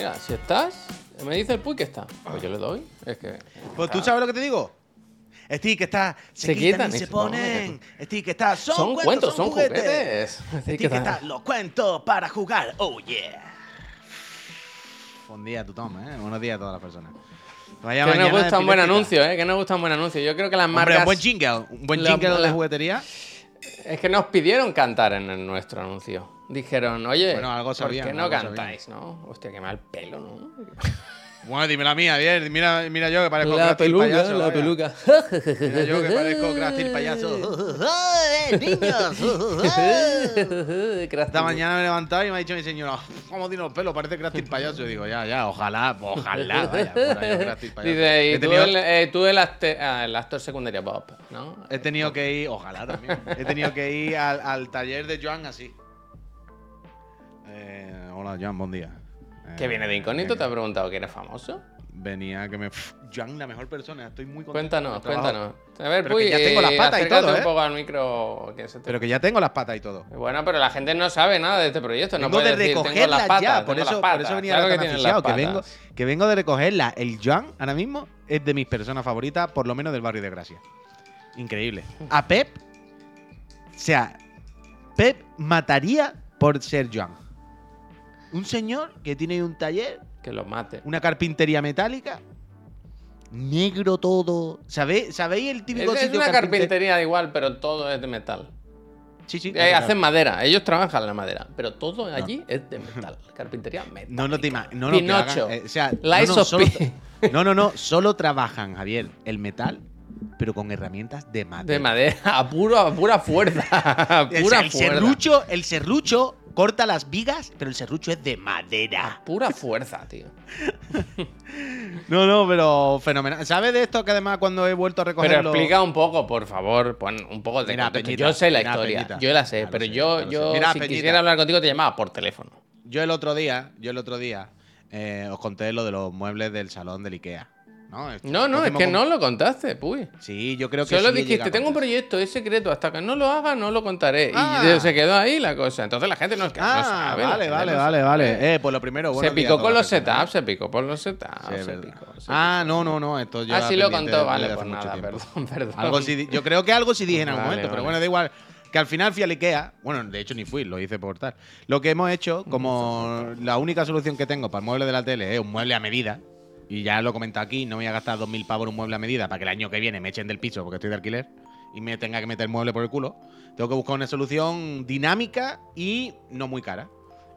Mira, si estás, me dice el Puy que está. Pues yo le doy. Es que. Pues tú sabes lo que te digo. Stick que está, se, Se quitan, quitan y se ponen. Stick que está, son, Son cuentos, son juguetes. juguetes. Stick que está, está. los cuentos para jugar. Oh yeah. Buen día, tú Tom, ¿eh? Buenos días a todas las personas. Vaya Que nos gusta un buen anuncio, ¿eh? Que nos gusta un buen anuncio. Yo creo que las Hombre, marcas. un buen jingle. Un buen La- jingle de la- juguetería. Es que nos pidieron cantar en el- nuestro anuncio. Dijeron, oye, Bueno, algo ¿por sabían, qué no algo cantáis, no? Hostia, qué mal pelo, ¿no? Bueno, dime la mía, bien. Mira, mira yo que parezco La peluca, payaso, la vaya. peluca. Mira yo que parezco el payaso. Esta mañana me he levantado y me ha dicho mi señora, ¿cómo tiene los pelos? Parece el payaso. Y digo, ya, ya, ojalá, ojalá, vaya, por ahí payaso. Dice, y tú, tenido- el, eh, tú el, acte- ah, el actor secundario Bob, ¿no? He tenido que ir, ojalá también. He tenido que ir al, al taller de Joan así. Eh, hola, Joan, buen día. Que viene de incógnito, te Eh, ha preguntado que eres famoso. Venía que me. Joan, la mejor persona. Estoy muy contento. Cuéntanos, cuéntanos. A ver, Pero Puy, que ya tengo las eh, patas y todo, un ¿eh? poco al micro. Que se te- Pero que ya tengo las patas y todo. Bueno, pero la gente no sabe nada de este proyecto. No vengo de decir, tengo recogerlas las patas, ya, por tengo eso, las por patas. eso venía Claro que tan las aficionado, que vengo, que vengo de recogerla. El Joan, ahora mismo, es de mis personas favoritas, por lo menos del barrio de Gracia. Increíble. A Pep, o sea, Pep mataría por ser Joan. Un señor que tiene un taller, Que los mate. una carpintería metálica, negro todo. ¿Sabéis, ¿sabéis el típico Es, es sitio una carpinte- carpintería igual, pero todo es de metal. Sí, sí. Eh, claro, hacen madera, ellos trabajan la madera, pero todo allí es de metal. Carpintería metal. No, no te. No, no, Pinocho. hagan, eh, o sea, Lies no, no, solo, no, no, no, solo trabajan, Javier, el metal, pero con herramientas de madera. De madera, a, puro, a pura fuerza. A O sea, pura el fuerza. serrucho, el serrucho corta las vigas, pero el serrucho es de madera. Pura fuerza, tío. No, no, pero fenomenal. ¿Sabes de esto que además cuando he vuelto a Pero recogerlo... explica un poco, por favor, pon un poco de Mira. Peñita, Yo sé la mira, historia, Peñita. yo la sé, Ya pero sé, yo, yo. Mira, si Peñita. quisiera hablar contigo te llamaba por teléfono. Yo el otro día, yo el otro día eh, os conté lo de los muebles del salón del Ikea. No, Esto- No, no, es que con- no lo contaste, puy. Sí, yo creo que Solo sí dijiste, tengo un proyecto, es secreto, hasta que no lo haga no lo contaré. Ah. Y de- se quedó ahí la cosa. Entonces la gente no es que no Ah, sabe. vale, vale, no vale, sabe. vale. Eh, pues lo primero, se días a picó con los setups, se picó por los setups. Sí, se picó, se Ah, no, no, no, esto Ah, sí lo contó, vale, pues nada, perdón, perdón. Algo sí yo creo que algo sí dije en algún Vale, momento, pero bueno, da igual. Que al final fui al Ikea, bueno, de hecho ni fui, lo hice por tal. Lo que hemos hecho, como la única solución que tengo para el mueble de la tele es un mueble a medida, y ya lo he comentado aquí, no me voy a gastar 2.000 pavos en un mueble a medida para que el año que viene me echen del piso porque estoy de alquiler y me tenga que meter el mueble por el culo. Tengo que buscar una solución dinámica y no muy cara.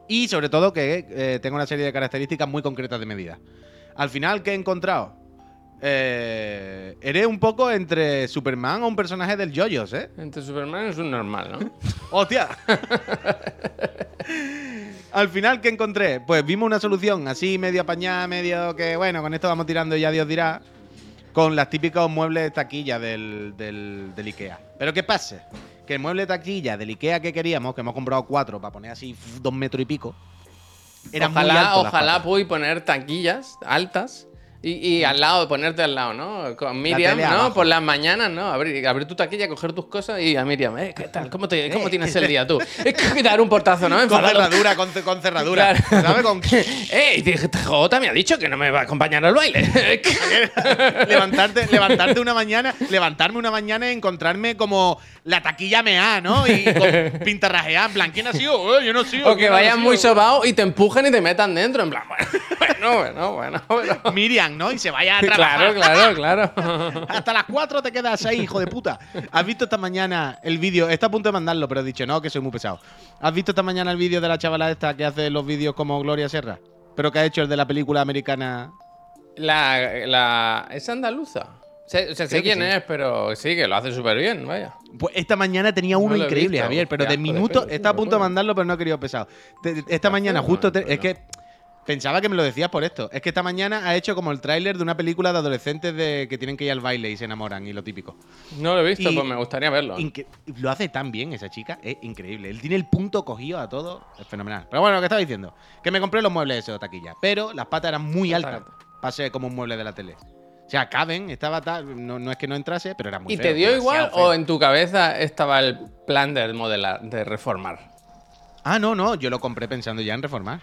Y sobre todo que eh, tenga una serie de características muy concretas de medida. Al final, ¿qué he encontrado? Eh, eres un poco entre Superman o un personaje del Joyos, ¿eh? Entre Superman es un normal, ¿no? ¡Hostia! Al final, ¿qué encontré? Pues vimos una solución así, medio apañada, medio que, bueno, con esto vamos tirando y ya Dios dirá, con las típicos muebles taquilla del, del, del Ikea. Pero ¿qué pasa? Que el mueble taquilla del Ikea que queríamos, que hemos comprado cuatro para poner así dos metros y pico, era muy ojalá, alto ojalá pude poner taquillas altas y, y al lado, ponerte al lado, ¿no? Con Miriam, ¿no? abajo. Por las mañanas, ¿no? Abrir, abrir tu taquilla, coger tus cosas y a Miriam, eh, ¿qué tal? ¿Cómo, te, cómo tienes el día tú? Es que dar un portazo, ¿no? Con cerradura, con, ce- con cerradura. Claro. ¿Sabes? Con ¡Eh! Jota me ha dicho que no me va a acompañar al baile. levantarte, levantarte una mañana, levantarme una mañana y encontrarme como la taquilla mea, ¿no? Y con pintarrajeada, en plan, ¿quién ha sido? Eh, yo no he sido. o que ¿quién ha vayan muy sobados y te empujen y te metan dentro. En plan, bueno, bueno, bueno, bueno. Miriam, ¿no? Y se vaya a trabajar. Claro, claro, claro. Hasta las 4 te quedas ahí, hijo de puta. ¿Has visto esta mañana el vídeo? Está a punto de mandarlo, pero he dicho, no, que soy muy pesado. ¿Has visto esta mañana el vídeo de la chavala esta que hace los vídeos como Gloria Serra? Pero que ha hecho el de la película americana. La, la, ¿Es andaluza? Sé, sé- quién sí. es, pero sí, que lo hace súper bien, vaya. Pues esta mañana tenía uno No increíble, visto. Javier, pero de minutos. Está a punto de mandarlo, pero no he querido pesado. Esta mañana, justo. te- es que pensaba que me lo decías por esto. Es que esta mañana ha hecho como el tráiler de una película de adolescentes de que tienen que ir al baile y se enamoran y lo típico. No lo he visto, Y- pues me gustaría verlo. Lo hace tan bien esa chica, es increíble. Él tiene el punto cogido a todo, es fenomenal. Pero bueno, lo que estaba diciendo, que me compré los muebles de taquilla, pero las patas eran muy altas para ser como un mueble de la tele. O sea, caben, estaba tal, no, no es que no entrase, pero era muy ¿Y feo, te dio igual feo. o en tu cabeza estaba el plan de modelar, de reformar? Ah, no, no, yo lo compré pensando ya en reformar.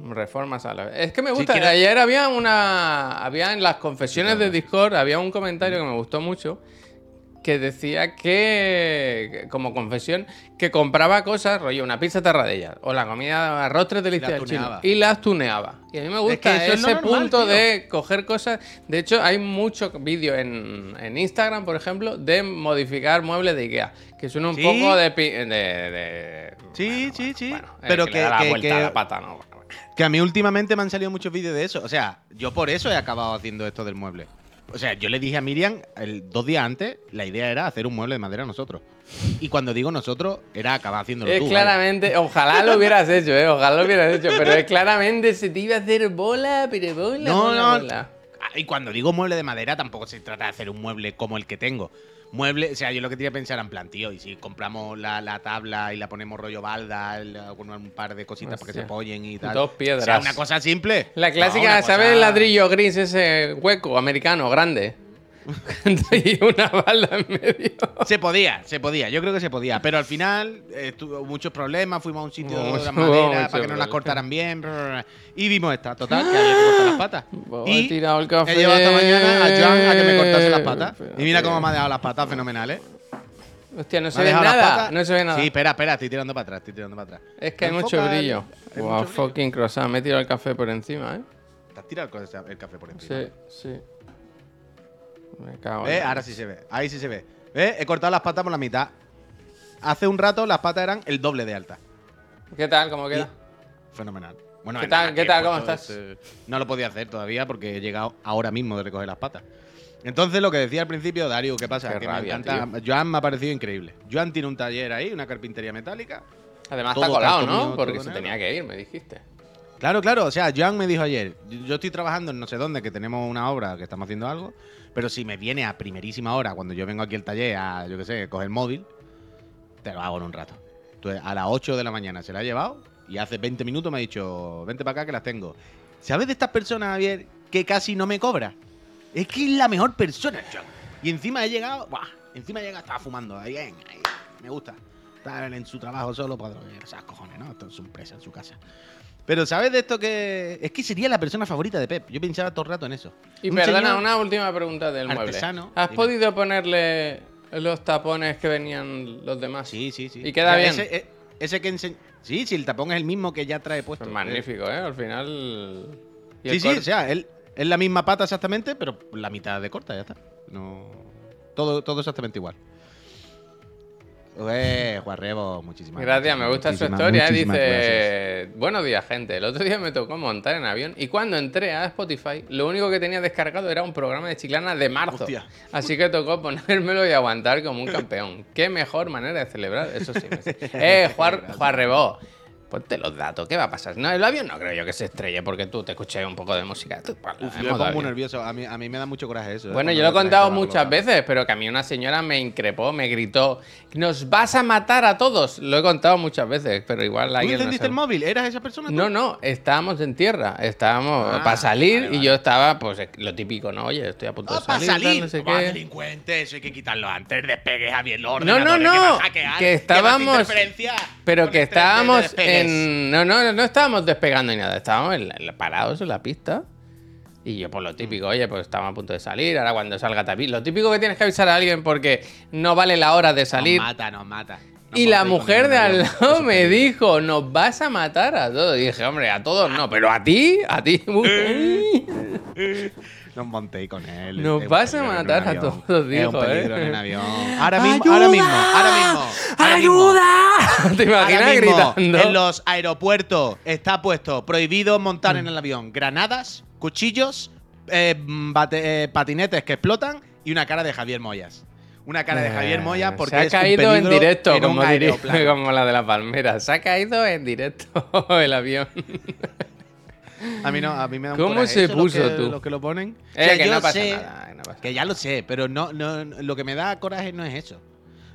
reformas a la vez. Es que me gusta. Ayer había una. Había en las confesiones de Discord, había un comentario que me gustó mucho. Que decía que, como confesión, que compraba cosas, rollo, una pizza terradella o la comida arroz tres delicias del chino tuneaba. y las tuneaba. Y a mí me gusta es ese punto de coger cosas. De hecho, hay mucho vídeo en, en Instagram, por ejemplo, de modificar muebles de Ikea. Que son un Sí. poco de. pi- de, de- Sí, sí, sí. bueno, eh, Pero que, que, le da la que- vuelta que- a la pata, ¿no? que a mí últimamente me han salido muchos vídeos de eso. O sea, yo por eso he acabado haciendo esto del mueble. O sea, yo le dije a Miriam el, dos días antes, la idea era hacer un mueble de madera nosotros. Y cuando digo nosotros, era acabar haciéndolo Es claramente, ojalá lo hubieras hecho, eh, ojalá lo hubieras hecho, pero es claramente se te iba a hacer bola, pero bola, No, bola, no. bola. Ah, Y cuando digo mueble de madera, tampoco se trata de hacer un mueble como el que tengo. Mueble, o sea, yo lo que tenía que pensar en plan, tío, y si compramos la, la tabla y la ponemos rollo balda, con un par de cositas para que se apoyen y tal. Dos piedras. O sea, una cosa simple. La clásica, ¿sabes cosa- el ladrillo gris ese hueco americano, grande? y una bala en medio. Se podía, se podía, yo creo que se podía, pero al final eh, tuvo muchos problemas, fuimos a un sitio de la mucho- madera hubo para que nos las cortaran bien y vimos esta, total, que había que cortar las patas. Pues he y tirado el café. he llevado esta mañana a Joan a que me cortase las patas. Y mira cómo me ha dejado las patas fenomenales. Hostia, no se ve las nada, no se ve nada. Sí, espera, espera, estoy tirando para atrás, estoy tirando para atrás. es que hay mucho el- brillo. Wow, mucho brillo. fucking croissant, me he tirado el café por encima, ¿eh? Te has tirado el café por encima. Sí, sí. Me cago en la- Ahora sí se ve. Ahí sí se ve. ¿Ves? He cortado las patas por la mitad. Hace un rato las patas eran el doble de alta. ¿Qué tal? ¿Cómo queda? Fenomenal. Bueno, ¿Qué tal? ¿Qué que tal? he ¿Cómo puesto estás? ese- No lo podía hacer todavía porque he llegado ahora mismo de recoger las patas. Entonces, lo que decía al principio, Dario, ¿qué pasa? Qué que rabia, me encanta. Joan me ha parecido increile. Joan tiene un taller ahí, una carpintería metálica. Además Todo está colado, ¿no? Porque se negro. tenía que ir, me dijiste. Claro, claro. O sea, Joan me dijo ayer, yo estoy trabajando en no sé dónde, que tenemos una obra, que estamos haciendo algo, pero si me viene a primerísima hora, cuando yo vengo aquí al taller a, yo qué sé, coger el móvil, te lo hago en un rato. Entonces, a las 8 de la mañana se la ha llevado y hace 20 minutos me ha dicho, vente para acá que las tengo. ¿Sabes de estas personas, Javier, que casi no me cobra? Es que es la mejor persona, Joan. Y encima he llegado, ¡buah! Encima he llegado, estaba fumando, ahí, ahí, me gusta. Estaba él en su trabajo solo, pues, esas cojones, ¿no? Esto es su empresa, en su casa. Pero ¿sabes de esto que.? Es que sería la persona favorita de Pep. Yo pensaba todo el rato en eso. Y Un perdona, señor- una última pregunta del mueble. artesano, ¿Has dime. podido ponerle los tapones que venían los demás? Sí, sí, sí. ¿Y queda O sea, bien? Ese, eh, ese que enseña. Sí, sí, el tapón es el mismo que ya trae puesto. Pues magnífico, ¿eh? Al final... y Sí, el sí, o sea, él, es la misma pata exactamente, pero la mitad de corta, ya está. No. Todo, todo exactamente igual. Eh, Juan Rebo, muchísimas Gracias, me gusta su muchísimas, historia. ¿eh? muchísimas gracias. Dice, buenos días, gente. El otro día me tocó montar en avión y cuando entré a Spotify, lo único que tenía descargado era un programa de chiclana de marzo. Hostia. Así que tocó ponérmelo y aguantar como un campeón. Qué mejor manera de celebrar, eso sí. me- Eh, Juan, Juan Rebó, ponte los datos, ¿qué va a pasar? No, el avión no creo yo que se estrelle porque tú te escuché un poco de música. Tú, Uf, yo me pongo muy nervioso. A mí, a mí me da mucho coraje eso. ¿eh? Bueno, yo lo he la contado muchas veces, pero que a mí una señora me increpó, me gritó, nos vas a matar a todos. Lo he contado muchas veces, pero igual ¿Tú alguien no encendiste el móvil? ¿Eras esa persona? tú? No, no, estábamos en tierra, estábamos Ah, para salir vale, y yo estaba, pues lo típico, ¿no? Oye, estoy a punto Ah, de para salir, tal, salir. no sé qué. delincuente, eso hay que quitarlo antes. Despegue, Javier. Los No, no, ordenadores no, Que, a a estábamos- Pero que el de- de estábamos despegues. En... No, no, no estábamos despegando ni nada, estábamos en la- en la- parados en la pista. Y yo, por lo típico, oye, pues estamos a punto de salir, ahora cuando salga aviso. Lo típico que tienes que avisar a alguien porque no vale la hora de salir. Nos mata, nos mata. Y la mujer de al lado me dijo, nos vas a matar a todos. Y dije, hombre, a todos no, pero a ti, a ti. mujer. Nos montéis con él. Nos vas a matar a todos, Es un dijo, peligro ¿eh? en avión. Ahora mismo, ahora mismo, ahora mismo. ahora mismo. ¿Te imaginas Ahora mismo, gritando? En los aeropuertos está puesto prohibido montar en el avión granadas, cuchillos, eh, bate- eh, patinetes que explotan y una cara de Javier Moyas. Una cara de Javier Moyas porque Eh, se ha es un caído en directo, en un como, diría- como la de la palmera. Se ha caído en directo el avión. A mí no, a mí me da un ¿Cómo coraje se eso, puso que- tú? Los que lo ponen. Eh, que yo no pasa sé- nada, que no pasa Que ya lo sé, pero no, no, lo que me da coraje no es eso.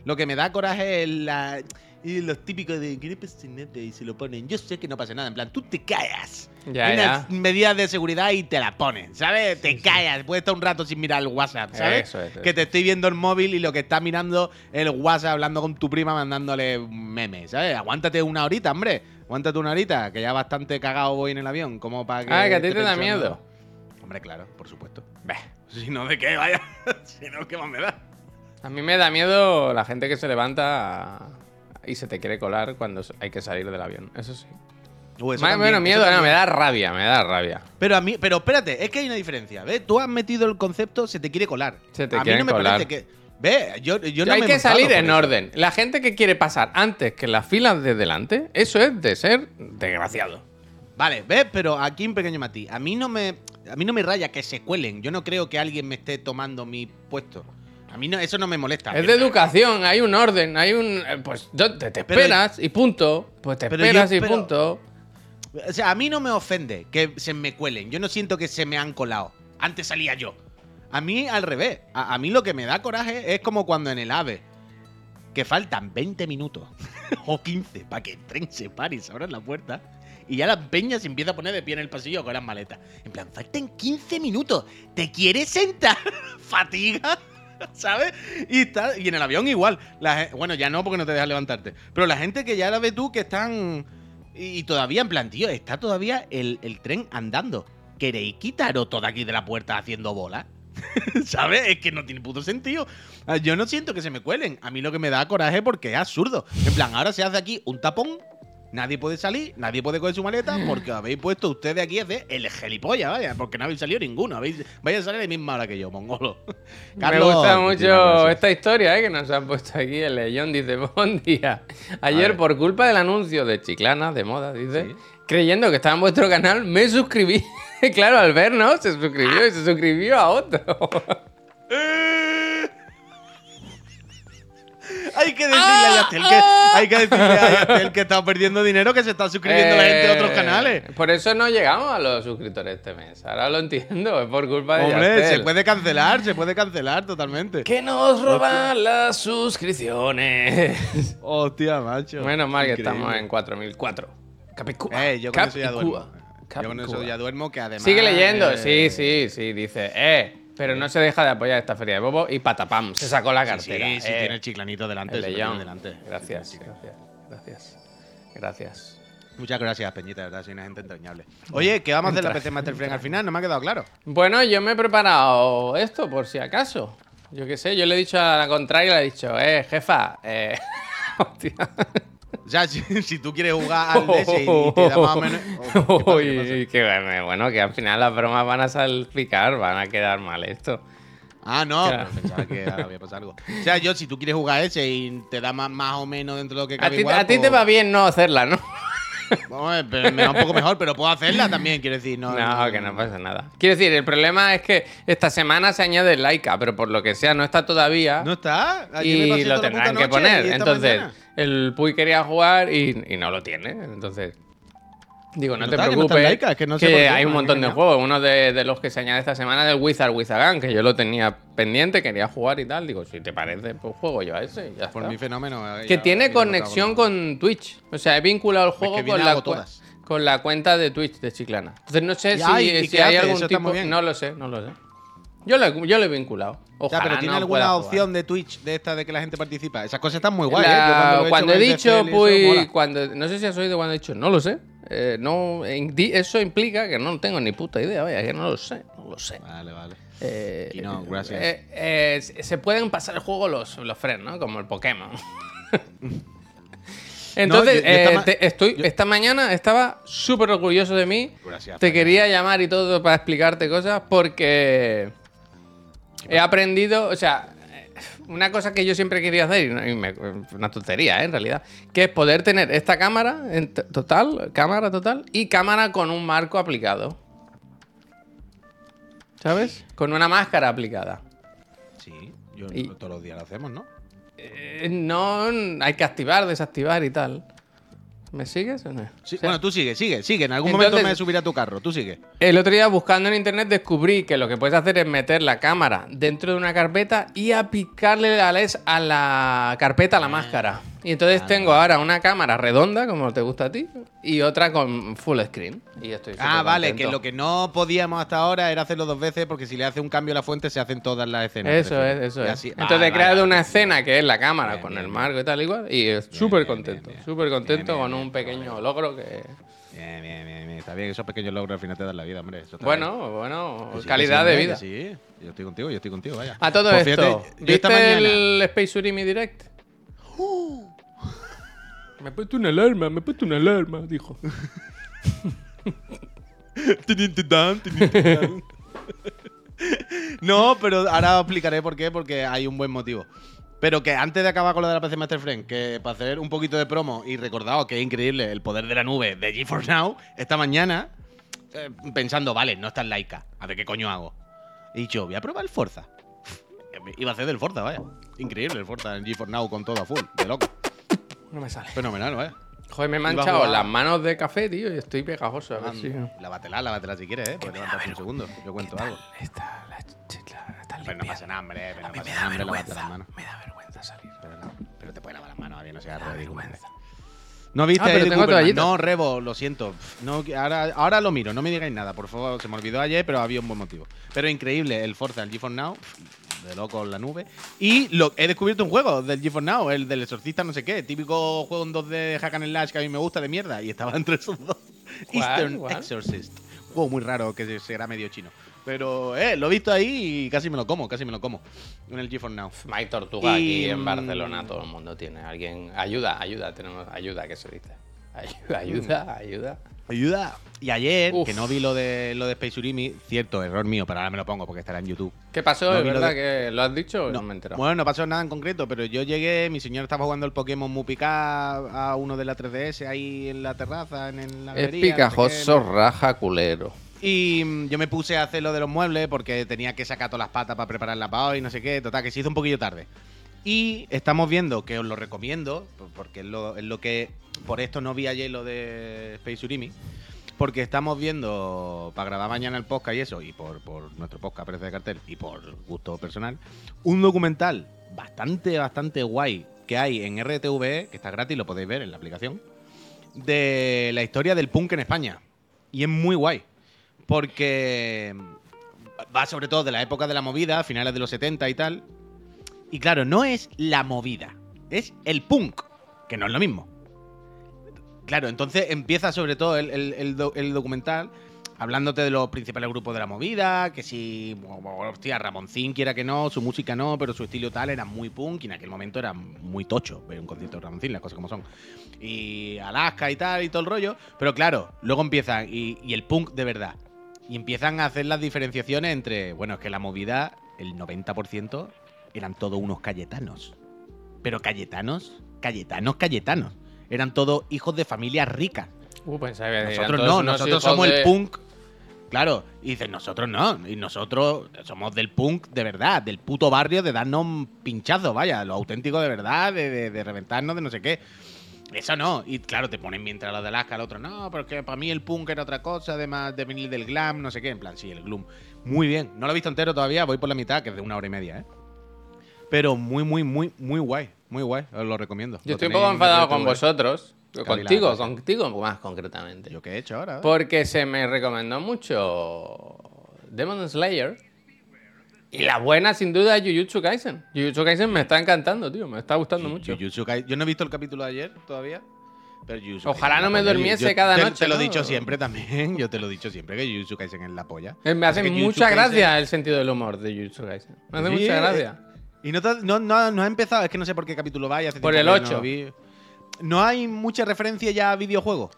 Lo que me da coraje es la, Y los típicos de que no pasa nada y se lo ponen. Yo sé que no pasa nada. En plan, tú te callas. Ya, Hay ya. unas medidas de seguridad y te las pones, ¿sabes? Te callas. Puedes estar un rato sin mirar el WhatsApp, ¿sabes? Eso es, que te estoy viendo el móvil y lo que estás mirando el WhatsApp hablando con tu prima mandándole un meme, ¿sabes? Aguántate una horita, hombre. Aguántate una horita, que ya bastante cagado voy en el avión. Como para que. Ah, que a ti te da miedo. Hombre, claro, por supuesto. Bah. Si no, ¿de qué? Vaya. si no, ¿qué más me da? A mí me da miedo la gente que se levanta y se te quiere colar cuando hay que salir del avión. Eso sí. Uh, eso Más- eso miedo, no, me da rabia, me da rabia. Pero a mí, pero espérate, es que hay una diferencia, ¿ves? Tú has metido el concepto, se te quiere colar. Se te a mí no me colar. parece que. Ve, yo, yo no hay me que salir en eso. orden. La gente que quiere pasar antes que las filas de delante, eso es de ser desgraciado. Vale, ¿ves? Pero aquí un pequeño matiz. A mí no me. A mí no me raya que se cuelen. Yo no creo que alguien me esté tomando mi puesto. A mí no, eso no me molesta. Es de educación, hay un orden, hay un. eh, Pues te, Pero- esperas y punto. Pues te esperas yo- y pero- punto. O sea, a mí no me ofende que se me cuelen. Yo no siento que se me han colado. Antes salía yo. A mí al revés. A, mí lo que me da coraje es como cuando en el AVE. Que faltan 20 minutos o 15 para que el tren se pare y se abran la puerta. Y ya la peña se empieza a poner de pie en el pasillo con las maletas. En plan, faltan 15 minutos. ¿Te quieres sentar? ¿Fatiga? ¿Sabes? Y, está, y en el avión igual. Bueno, ya no porque no te dejas levantarte. Pero la gente que ya la ves tú que están. Y, todavía, en plan, tío, está todavía el, el tren andando. ¿Queréis quitaros todo aquí de la puerta haciendo bola? ¿Sabes? Es que no tiene puto sentido. Ah, Yo no siento que se me cuelen. A mí lo que me da coraje porque es absurdo. En plan, ahora se hace aquí un tapón. Nadie puede salir, nadie puede coger su maleta porque habéis puesto ustedes aquí de el gilipollas, vaya, porque no habéis salido ninguno. Habéis, vais a salir a la misma hora que yo, mongolo. Me gusta mucho esta historia eh, que nos han puesto aquí. El León dice: Buen día. Ayer, por culpa del anuncio de Chiclana, de moda, dice, Sí. Creyendo que estaba en vuestro canal, me suscribí. claro, al vernos, se suscribió y se suscribió a otro. Hay que decirle a Yastel que, hay que, decirle a Yastel que está perdiendo dinero, que se está suscribiendo la gente de otros Eh, canales. Por eso no llegamos a los suscriptores este mes. Ahora lo entiendo, es por culpa de Hombre, Yastel. se puede cancelar, se puede cancelar totalmente. Que nos roban las suscripciones. Hostia, macho. Menos mal que Increíble. estamos en 4004. Capicúa. Eh, yo con eso ya duermo. Capicúa. Yo con eso Capicúa. ya duermo, que además. Sigue leyendo, eh, sí, sí, sí, dice, eh, pero no se deja de apoyar esta feria de bobo y patapam, se sacó la cartera. sí, sí, eh. tiene el chiclanito delante. El tiene delante. Gracias, gracias, gracias, gracias. Muchas gracias, Peñita, de verdad, soy una gente entrañable. Oye, ¿qué vamos a hacer la PC Master Friend al final? No me ha quedado claro. Bueno, yo me he preparado esto por si acaso. Yo qué sé, yo le he dicho a la contraria, le he dicho, eh, jefa, eh... Hostia. O sea, si, si tú quieres jugar al DS y, y te da más o menos. Oh, ¿qué pasa, qué pasa? Bueno, bueno, que al final las bromas van a salpicar, van a quedar mal esto. Ah, no, Claro. pero pensaba que ahora había pasado algo. O sea, yo, si tú quieres jugar ese y te da más, más o menos dentro de lo que A cabe ti, igual, a ti te pues- va bien no hacerla, ¿no? A ver, pero me va un poco mejor, pero puedo hacerla también, quiero decir. No, No, que no pasa nada. Quiero decir, el problema es que esta semana se añade Laika, pero por lo que sea no está todavía. No está. Ayer me y lo tendrán que poner. Entonces, mañana. El Puy quería jugar y, y no lo tiene. Entonces, digo, no, No te que no preocupes. que no qué, hay un montón de juegos. Uno de, de los que se añade esta semana es el Wizard Wizard que yo lo tenía pendiente, quería jugar y tal. Digo, si te parece, pues juego yo a ese. ya Por está. mi fenómeno. eh, Que tiene conexión con Twitch. O sea, he vinculado el juego que con, la hago cua- todas. con la cuenta de Twitch de Chiclana. Entonces no sé si, ay, ¿y si hay algún tipo. No lo sé, no lo sé. Yo lo, yo lo he vinculado. Ojalá pero tiene no alguna opción de Twitch de esta de que la gente participa. Esas cosas están muy guay, La- ¿eh? Cuando he dicho, pues, cuando, no sé si has oído cuando he dicho, no lo sé. Eh, no, eso implica que no tengo ni puta idea, vaya, que no lo sé, no lo sé. Vale, vale. Eh, Y no, gracias. eh, se pueden pasar el juego los, los friends, ¿no? Como el Pokémon. Entonces, yo- yo esta ma- te- estoy, yo- esta mañana estaba súper orgulloso de mí. Gracias, Te quería llamar y todo para explicarte cosas porque he aprendido, o sea, una cosa que yo siempre quería hacer, y me- una tontería, ¿eh? en realidad, que es poder tener esta cámara en total, cámara total, y cámara con un marco aplicado. ¿Sabes? Con una máscara aplicada. Sí, yo Y- todos los días lo hacemos, ¿no? Eh, no hay que activar, desactivar y tal. ¿Me sigues o no? Sí, O sea, bueno, tú sigue, sigue, sigue. En algún Entonces- momento me subiré a tu carro, tú sigue. El otro día buscando en internet descubrí que lo que puedes hacer es meter la cámara dentro de una carpeta y aplicarle a la, a la carpeta la máscara. Y entonces Ah, tengo ahora una cámara redonda, como te gusta a ti, y otra con full screen. Y estoy Ah, súper vale, contento. que lo que no podíamos hasta ahora era hacerlo dos veces porque si le hace un cambio a la fuente se hacen todas las escenas. Eso es, eso Y es. así- Entonces vale, he creado vale. una escena que es la cámara Bien, con bien, el marco y tal igual. Y es súper bien, contento, súper contento con un pequeño logro que... Bien, bien, bien, bien. Está bien, esos pequeños logros al final te dan la vida, hombre. Eso Bueno, bien. bueno, sí, calidad de vida. Sí, yo estoy contigo, yo estoy contigo, vaya. A todo Pues esto, fíjate, ¿viste mañana- el Space Urimi Direct? Me he puesto una alarma, me he puesto una alarma, dijo. No, pero ahora explicaré por qué, porque hay un buen motivo. Pero que antes de acabar con lo de la PC Master Friend, que para hacer un poquito de promo y recordaos que es increíble el poder de la nube de GeForce Now, esta mañana, eh, pensando, vale, no está en Laika, a ver qué coño hago. He dicho, voy a probar el Forza. Iba a hacer del Forza, vaya. Increíble el Forza en GeForce Now con todo a full, de loco. No me sale. Fenomenal, vaya. Joder, me he manchado las manos de café, tío, y estoy pegajoso. A ver si... Lávatela, lávatela si quieres, ¿eh? Puedes levantarte un segundo. Yo cuento algo. Está la chicla, está Pero no pasa nada, hombre. Pero no me pasa da nada, hombre, lavarte vergüenza, las manos. me da vergüenza salir. Pero, no, pero te puedes lavar las manos, a no sea ridículo. vergüenza. ¿No viste Ah, pero Eddie tengo Cooperman? toallitas. No, Rebo, lo siento. No, ahora, ahora lo miro, no me digáis nada, por favor. Se me olvidó ayer, pero había un buen motivo. Pero increíble, el Forza, el GeForce Now, pff, de loco en la nube. Y lo, he descubierto un juego del GeForce Now, el del exorcista no sé qué, típico juego en 2D de Hack and Slash que a mí me gusta de mierda. Y estaba entre esos dos. ¿Cuál? Eastern ¿Cuál? Exorcist. Juego muy raro que será medio chino. Pero, eh, lo he visto ahí y casi me lo como, casi me lo como. En el GeForce Now. Mike Tortuga Y, aquí en mm, Barcelona, todo el mundo tiene alguien. Ayuda, ayuda, tenemos ayuda, que se dice. Ayuda, ayuda, ayuda. Ayuda. Y ayer, Uf. que no vi lo de lo de Space Urimi, cierto, error mío, pero ahora me lo pongo porque estará en YouTube. ¿Qué pasó? No ¿Es lo verdad de- que lo has dicho? o No, No, me he enterado. Bueno, no pasó nada en concreto, pero yo llegué, mi señor estaba jugando el Pokémon Mupica a uno de la 3DS ahí en la terraza, en, en la es galería, no sé picajoso, qué. raja, culero. Y mm, yo me puse a hacer lo de los muebles porque tenía que sacar todas las patas para prepararla para hoy, no sé qué. Total, que se hizo un poquillo tarde. Y estamos viendo, que os lo recomiendo, por- porque es lo, que. Por esto no vi ayer lo de Space Urimi. Porque estamos viendo, para grabar mañana el podcast y eso, y por, nuestro podcast Precio de Cartel, y por gusto personal, un documental bastante, bastante guay que hay en RTV, que está gratis, lo podéis ver en la aplicación, de la historia del punk en España. Y es muy guay. Porque va sobre todo de la época de la movida, finales de los 70 y tal. Y claro, no es la movida, es el punk, que no es lo mismo. Claro, entonces empieza sobre todo el, el- el do- el documental hablándote de los principales grupos de la movida, que si, hostia, Ramoncín quiera que no, su música no, pero su estilo tal era muy punk y en aquel momento era muy tocho ver un concierto de Ramoncín, las cosas como son. Y Alaska y tal y todo el rollo, pero claro, luego empiezan y, y el punk de verdad. Y empiezan a hacer las diferenciaciones entre, bueno, es que la movida, el 90% eran todos unos cayetanos. Pero cayetanos, cayetanos, cayetanos. Eran todos hijos de familias ricas. Uh, pensaba Nosotros no, nosotros somos de- el punk. Claro, y dicen, nosotros no. Y nosotros somos del punk de verdad, del puto barrio de darnos un pinchazo, vaya, lo auténtico de verdad, de, de- de reventarnos, de no sé qué. Eso no. Y claro, te ponen mientras lo de Alaska, el otro, no, porque para mí el punk era otra cosa, además de venir del glam, no sé qué. En plan, sí, el gloom. Muy bien. No lo he visto entero todavía, voy por la mitad, que es de una hora y media, ¿eh? Pero muy, muy, muy, muy guay. Muy guay, os lo recomiendo. Yo Lo estoy un poco en enfadado con vosotros. Cádiz, Contigo, contigo más concretamente. ¿Yo qué he hecho ahora? Porque se me recomendó mucho Demon Slayer. Y la buena, sin duda, es Jujutsu Kaisen. Jujutsu Kaisen me está encantando, tío. Me está gustando mucho. Jujutsu Kai- Yo no he visto el capítulo de ayer todavía. Pero Jujutsu Ojalá Kaisen no me durmiese Yo cada te- noche, Te lo he ¿no? dicho siempre también. Yo te lo he dicho siempre que Jujutsu Kaisen es la polla. Eh, Me hace mucha Kaisen- gracia el sentido del humor de Jujutsu Kaisen. Me hace Sí, mucha eh, gracia. Y no, no, no, no ha empezado, es que no sé por qué capítulo va. y hace Por el que no 8. lo vi. No hay mucha referencia ya a videojuegos.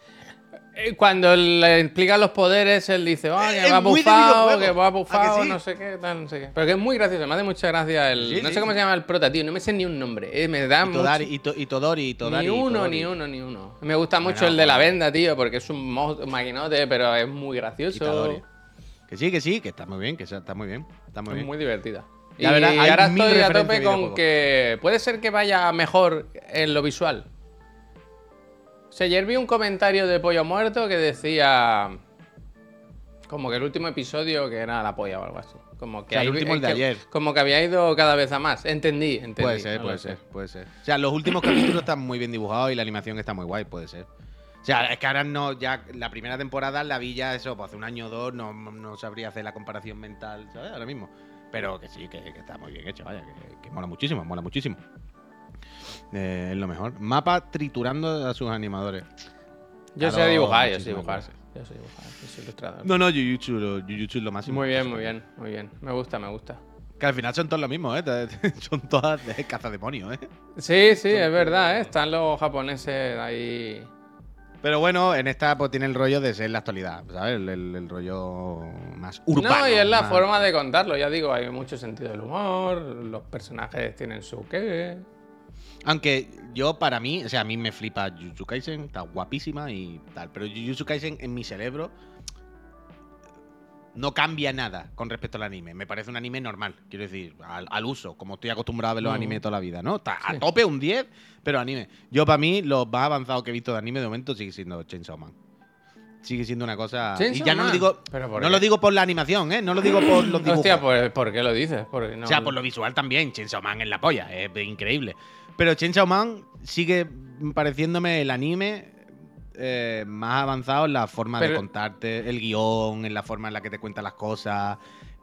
Eh, Cuando le explican los poderes, él dice, oh, que va bufado, que va ¿A bufado, sí? no sé qué, tal, no sé qué. Pero que es muy gracioso, me hace mucha gracia el. Sí, no sí. sé cómo se llama el prota, tío, no me sé ni un nombre. eh, me da Y mucho- Todari, y, to- y Todori, y Todari. Ni uno, Todori. ni uno, ni uno. Me gusta mucho Bueno, el de la venda, tío, porque es un maquinote, pero es muy gracioso. Todori. Que sí, que sí, que está muy bien, que está muy bien. Está muy Es bien. muy divertida. Y ahora estoy a tope con que puede ser que vaya mejor en lo visual. O sea, ayer vi un comentario de Pollo Muerto que decía Como que el último episodio que era la polla o algo así. Como que sea, el último, el de que- ayer. Como que había ido cada vez a más. Entendí, entendí. Puede ser, no puede sé. ser, puede ser. O sea, los últimos capítulos están muy bien dibujados y la animación está muy guay, puede ser. O sea, es que ahora no, ya la primera temporada la vi ya eso, pues hace un año o dos, no, no sabría hacer la comparación mental, ¿sabes? Ahora mismo. Pero que sí, que, que está muy bien hecho, vaya, que, que mola muchísimo, mola muchísimo. Eh, es lo mejor. Mapa triturando a sus animadores. Yo sé dibujar, yo sé dibujar. gracias. Yo sé dibujar, yo soy ilustrador. No, no, Jujutsu, lo- Jujutsu es lo máximo. Muy bien, muy bien, muy bien. Me gusta, me gusta. Que al final son todos lo mismo, ¿eh? son todas de cazademonios, ¿eh? Sí, sí, es verdad, ¿eh? Están los japoneses ahí. Pero bueno, en esta pues tiene el rollo de ser la actualidad, ¿sabes? El, el- el rollo más urbano. no, y es la más- forma de contarlo, ya digo, hay mucho sentido del humor, los personajes tienen su qué. Aunque yo, para mí, o sea, a mí me flipa Jujutsu Kaisen, está guapísima y tal. Pero Jujutsu Kaisen en mi cerebro no cambia nada con respecto al anime. Me parece un anime normal, quiero decir, al, al uso, como estoy acostumbrado a ver los Mm. animes toda la vida, ¿no? Está a tope un 10, pero anime. Yo, para mí, lo más avanzado que he visto de anime de momento sigue siendo Chainsaw Man. Sigue siendo una cosa. y ya no lo digo. ¿Pero No qué? lo digo por la animación, ¿eh? No lo digo por los dibujos. Hostia, ¿por, por qué lo dices? Porque no... O sea, por lo visual también, Chainsaw Man es la polla, es increíble. Pero Chainsaw Man sigue pareciéndome el anime eh, más avanzado en la forma de contarte, el guion, en la forma en la que te cuenta las cosas,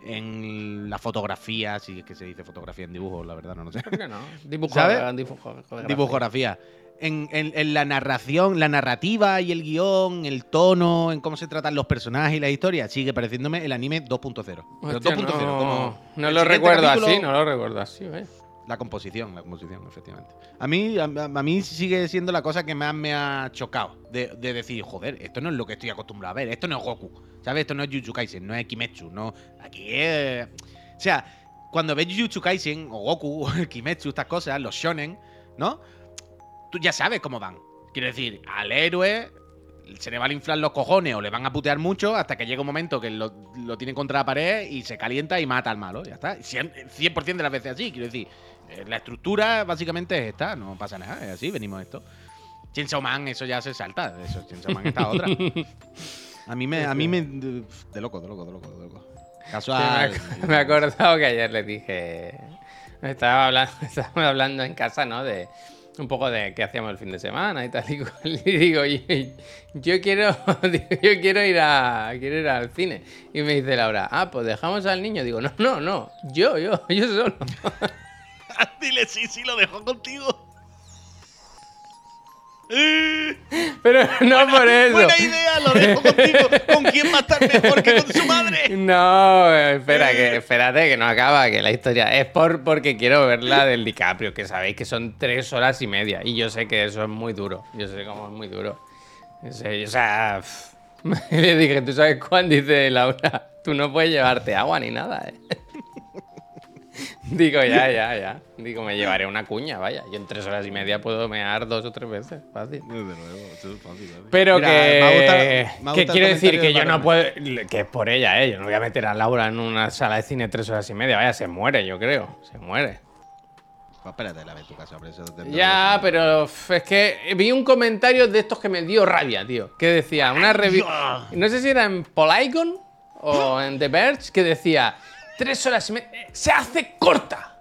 en la fotografía, si es que se dice fotografía en dibujo, la verdad, no lo sé. ¿Por qué no? Dibujo, ¿Sabes? dibujo, Dibujografía. En, en- en la narración, la narrativa y el guion, el tono, en cómo se tratan los personajes y la historia, sigue pareciéndome el anime 2.0. Pero Hostia, 2.0, no, como no lo recuerdo capítulo- así, no lo recuerdo así, ¿ves? La composición, la composición, efectivamente. A mí, a, mí sigue siendo la cosa que más me ha chocado. De, de decir, joder, esto no es lo que estoy acostumbrado a ver. Esto no es Goku. ¿Sabes? Esto no es Jujutsu Kaisen, no es Kimetsu. No, aquí es. O sea, cuando ves Jujutsu Kaisen o Goku o el Kimetsu, estas cosas, los shonen, ¿no? Tú ya sabes cómo van. Quiero decir, al héroe se le van a inflar los cojones o le van a putear mucho hasta que llega un momento que lo, lo tiene contra la pared y se calienta y mata al malo. Ya está. 100%, 100 de las veces así. Quiero decir, la estructura básicamente es esta. No pasa nada. Es así, venimos de esto. Chainsaw Man, eso ya se salta. Eso, Chainsaw Man está otra. A mí me. A mí me de loco, de loco, de loco, de loco. Sí, Casual. me, ac- me he acordado que ayer le dije. Estaba hablando, estábamos hablando en casa, ¿no? De un poco de qué hacíamos el fin de semana y tal. Y, cual- y digo, "Oye, yo quiero, yo quiero ir a quiero ir al cine. Y me dice Laura, ah, pues dejamos al niño. Digo, no, no, no, yo, yo, yo solo. Dile sí, sí, lo dejo contigo. Pero no por eso. Buena idea, lo dejo contigo. ¿Con quién va a estar mejor que con su madre? No, espera, que, espérate, que no acaba, que la historia es por porque quiero ver la del DiCaprio, que sabéis que son tres horas y media. Y yo sé que eso es muy duro. Yo sé cómo es muy duro. Sé, o sea, pff. le dije, ¿tú sabes cuándo? Dice Laura, tú no puedes llevarte agua ni nada, ¿eh? Digo, ya, ya, ya. Digo, me llevaré una cuña, vaya. Yo en tres horas y media puedo mear dos o tres veces, fácil. Desde luego, eso es fácil. ¿vale? Pero Mira, que, me ha gustado- me ha que quiero decir que de yo no puedo, que es por ella, ¿eh? Yo no voy a meter a Laura en una sala de cine tres horas y media, vaya, se muere, yo creo, se muere. Pues espérate, la ve tu casa, por eso te- Ya, pero es que vi un comentario de estos que me dio rabia, tío, que decía, una revista, no sé si era en Polygon o en The Verge, que decía, tres horas y media, eh, se hace corta,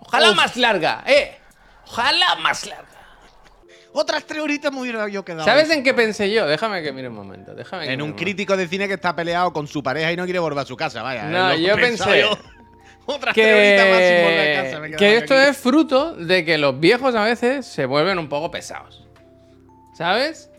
ojalá Uf. más larga, eh, ojalá más larga. Otras tres horitas me hubiera yo quedado. ¿Sabes en qué pensé yo? Déjame que mire un momento, déjame que En un momento. crítico de cine que está peleado con su pareja y no quiere volver a su casa, vaya. No, que yo pensé yo. Otras tres horitas más sin volver a casa. que, que esto aquí. es fruto de que los viejos a veces se vuelven un poco pesados. ¿Sabes?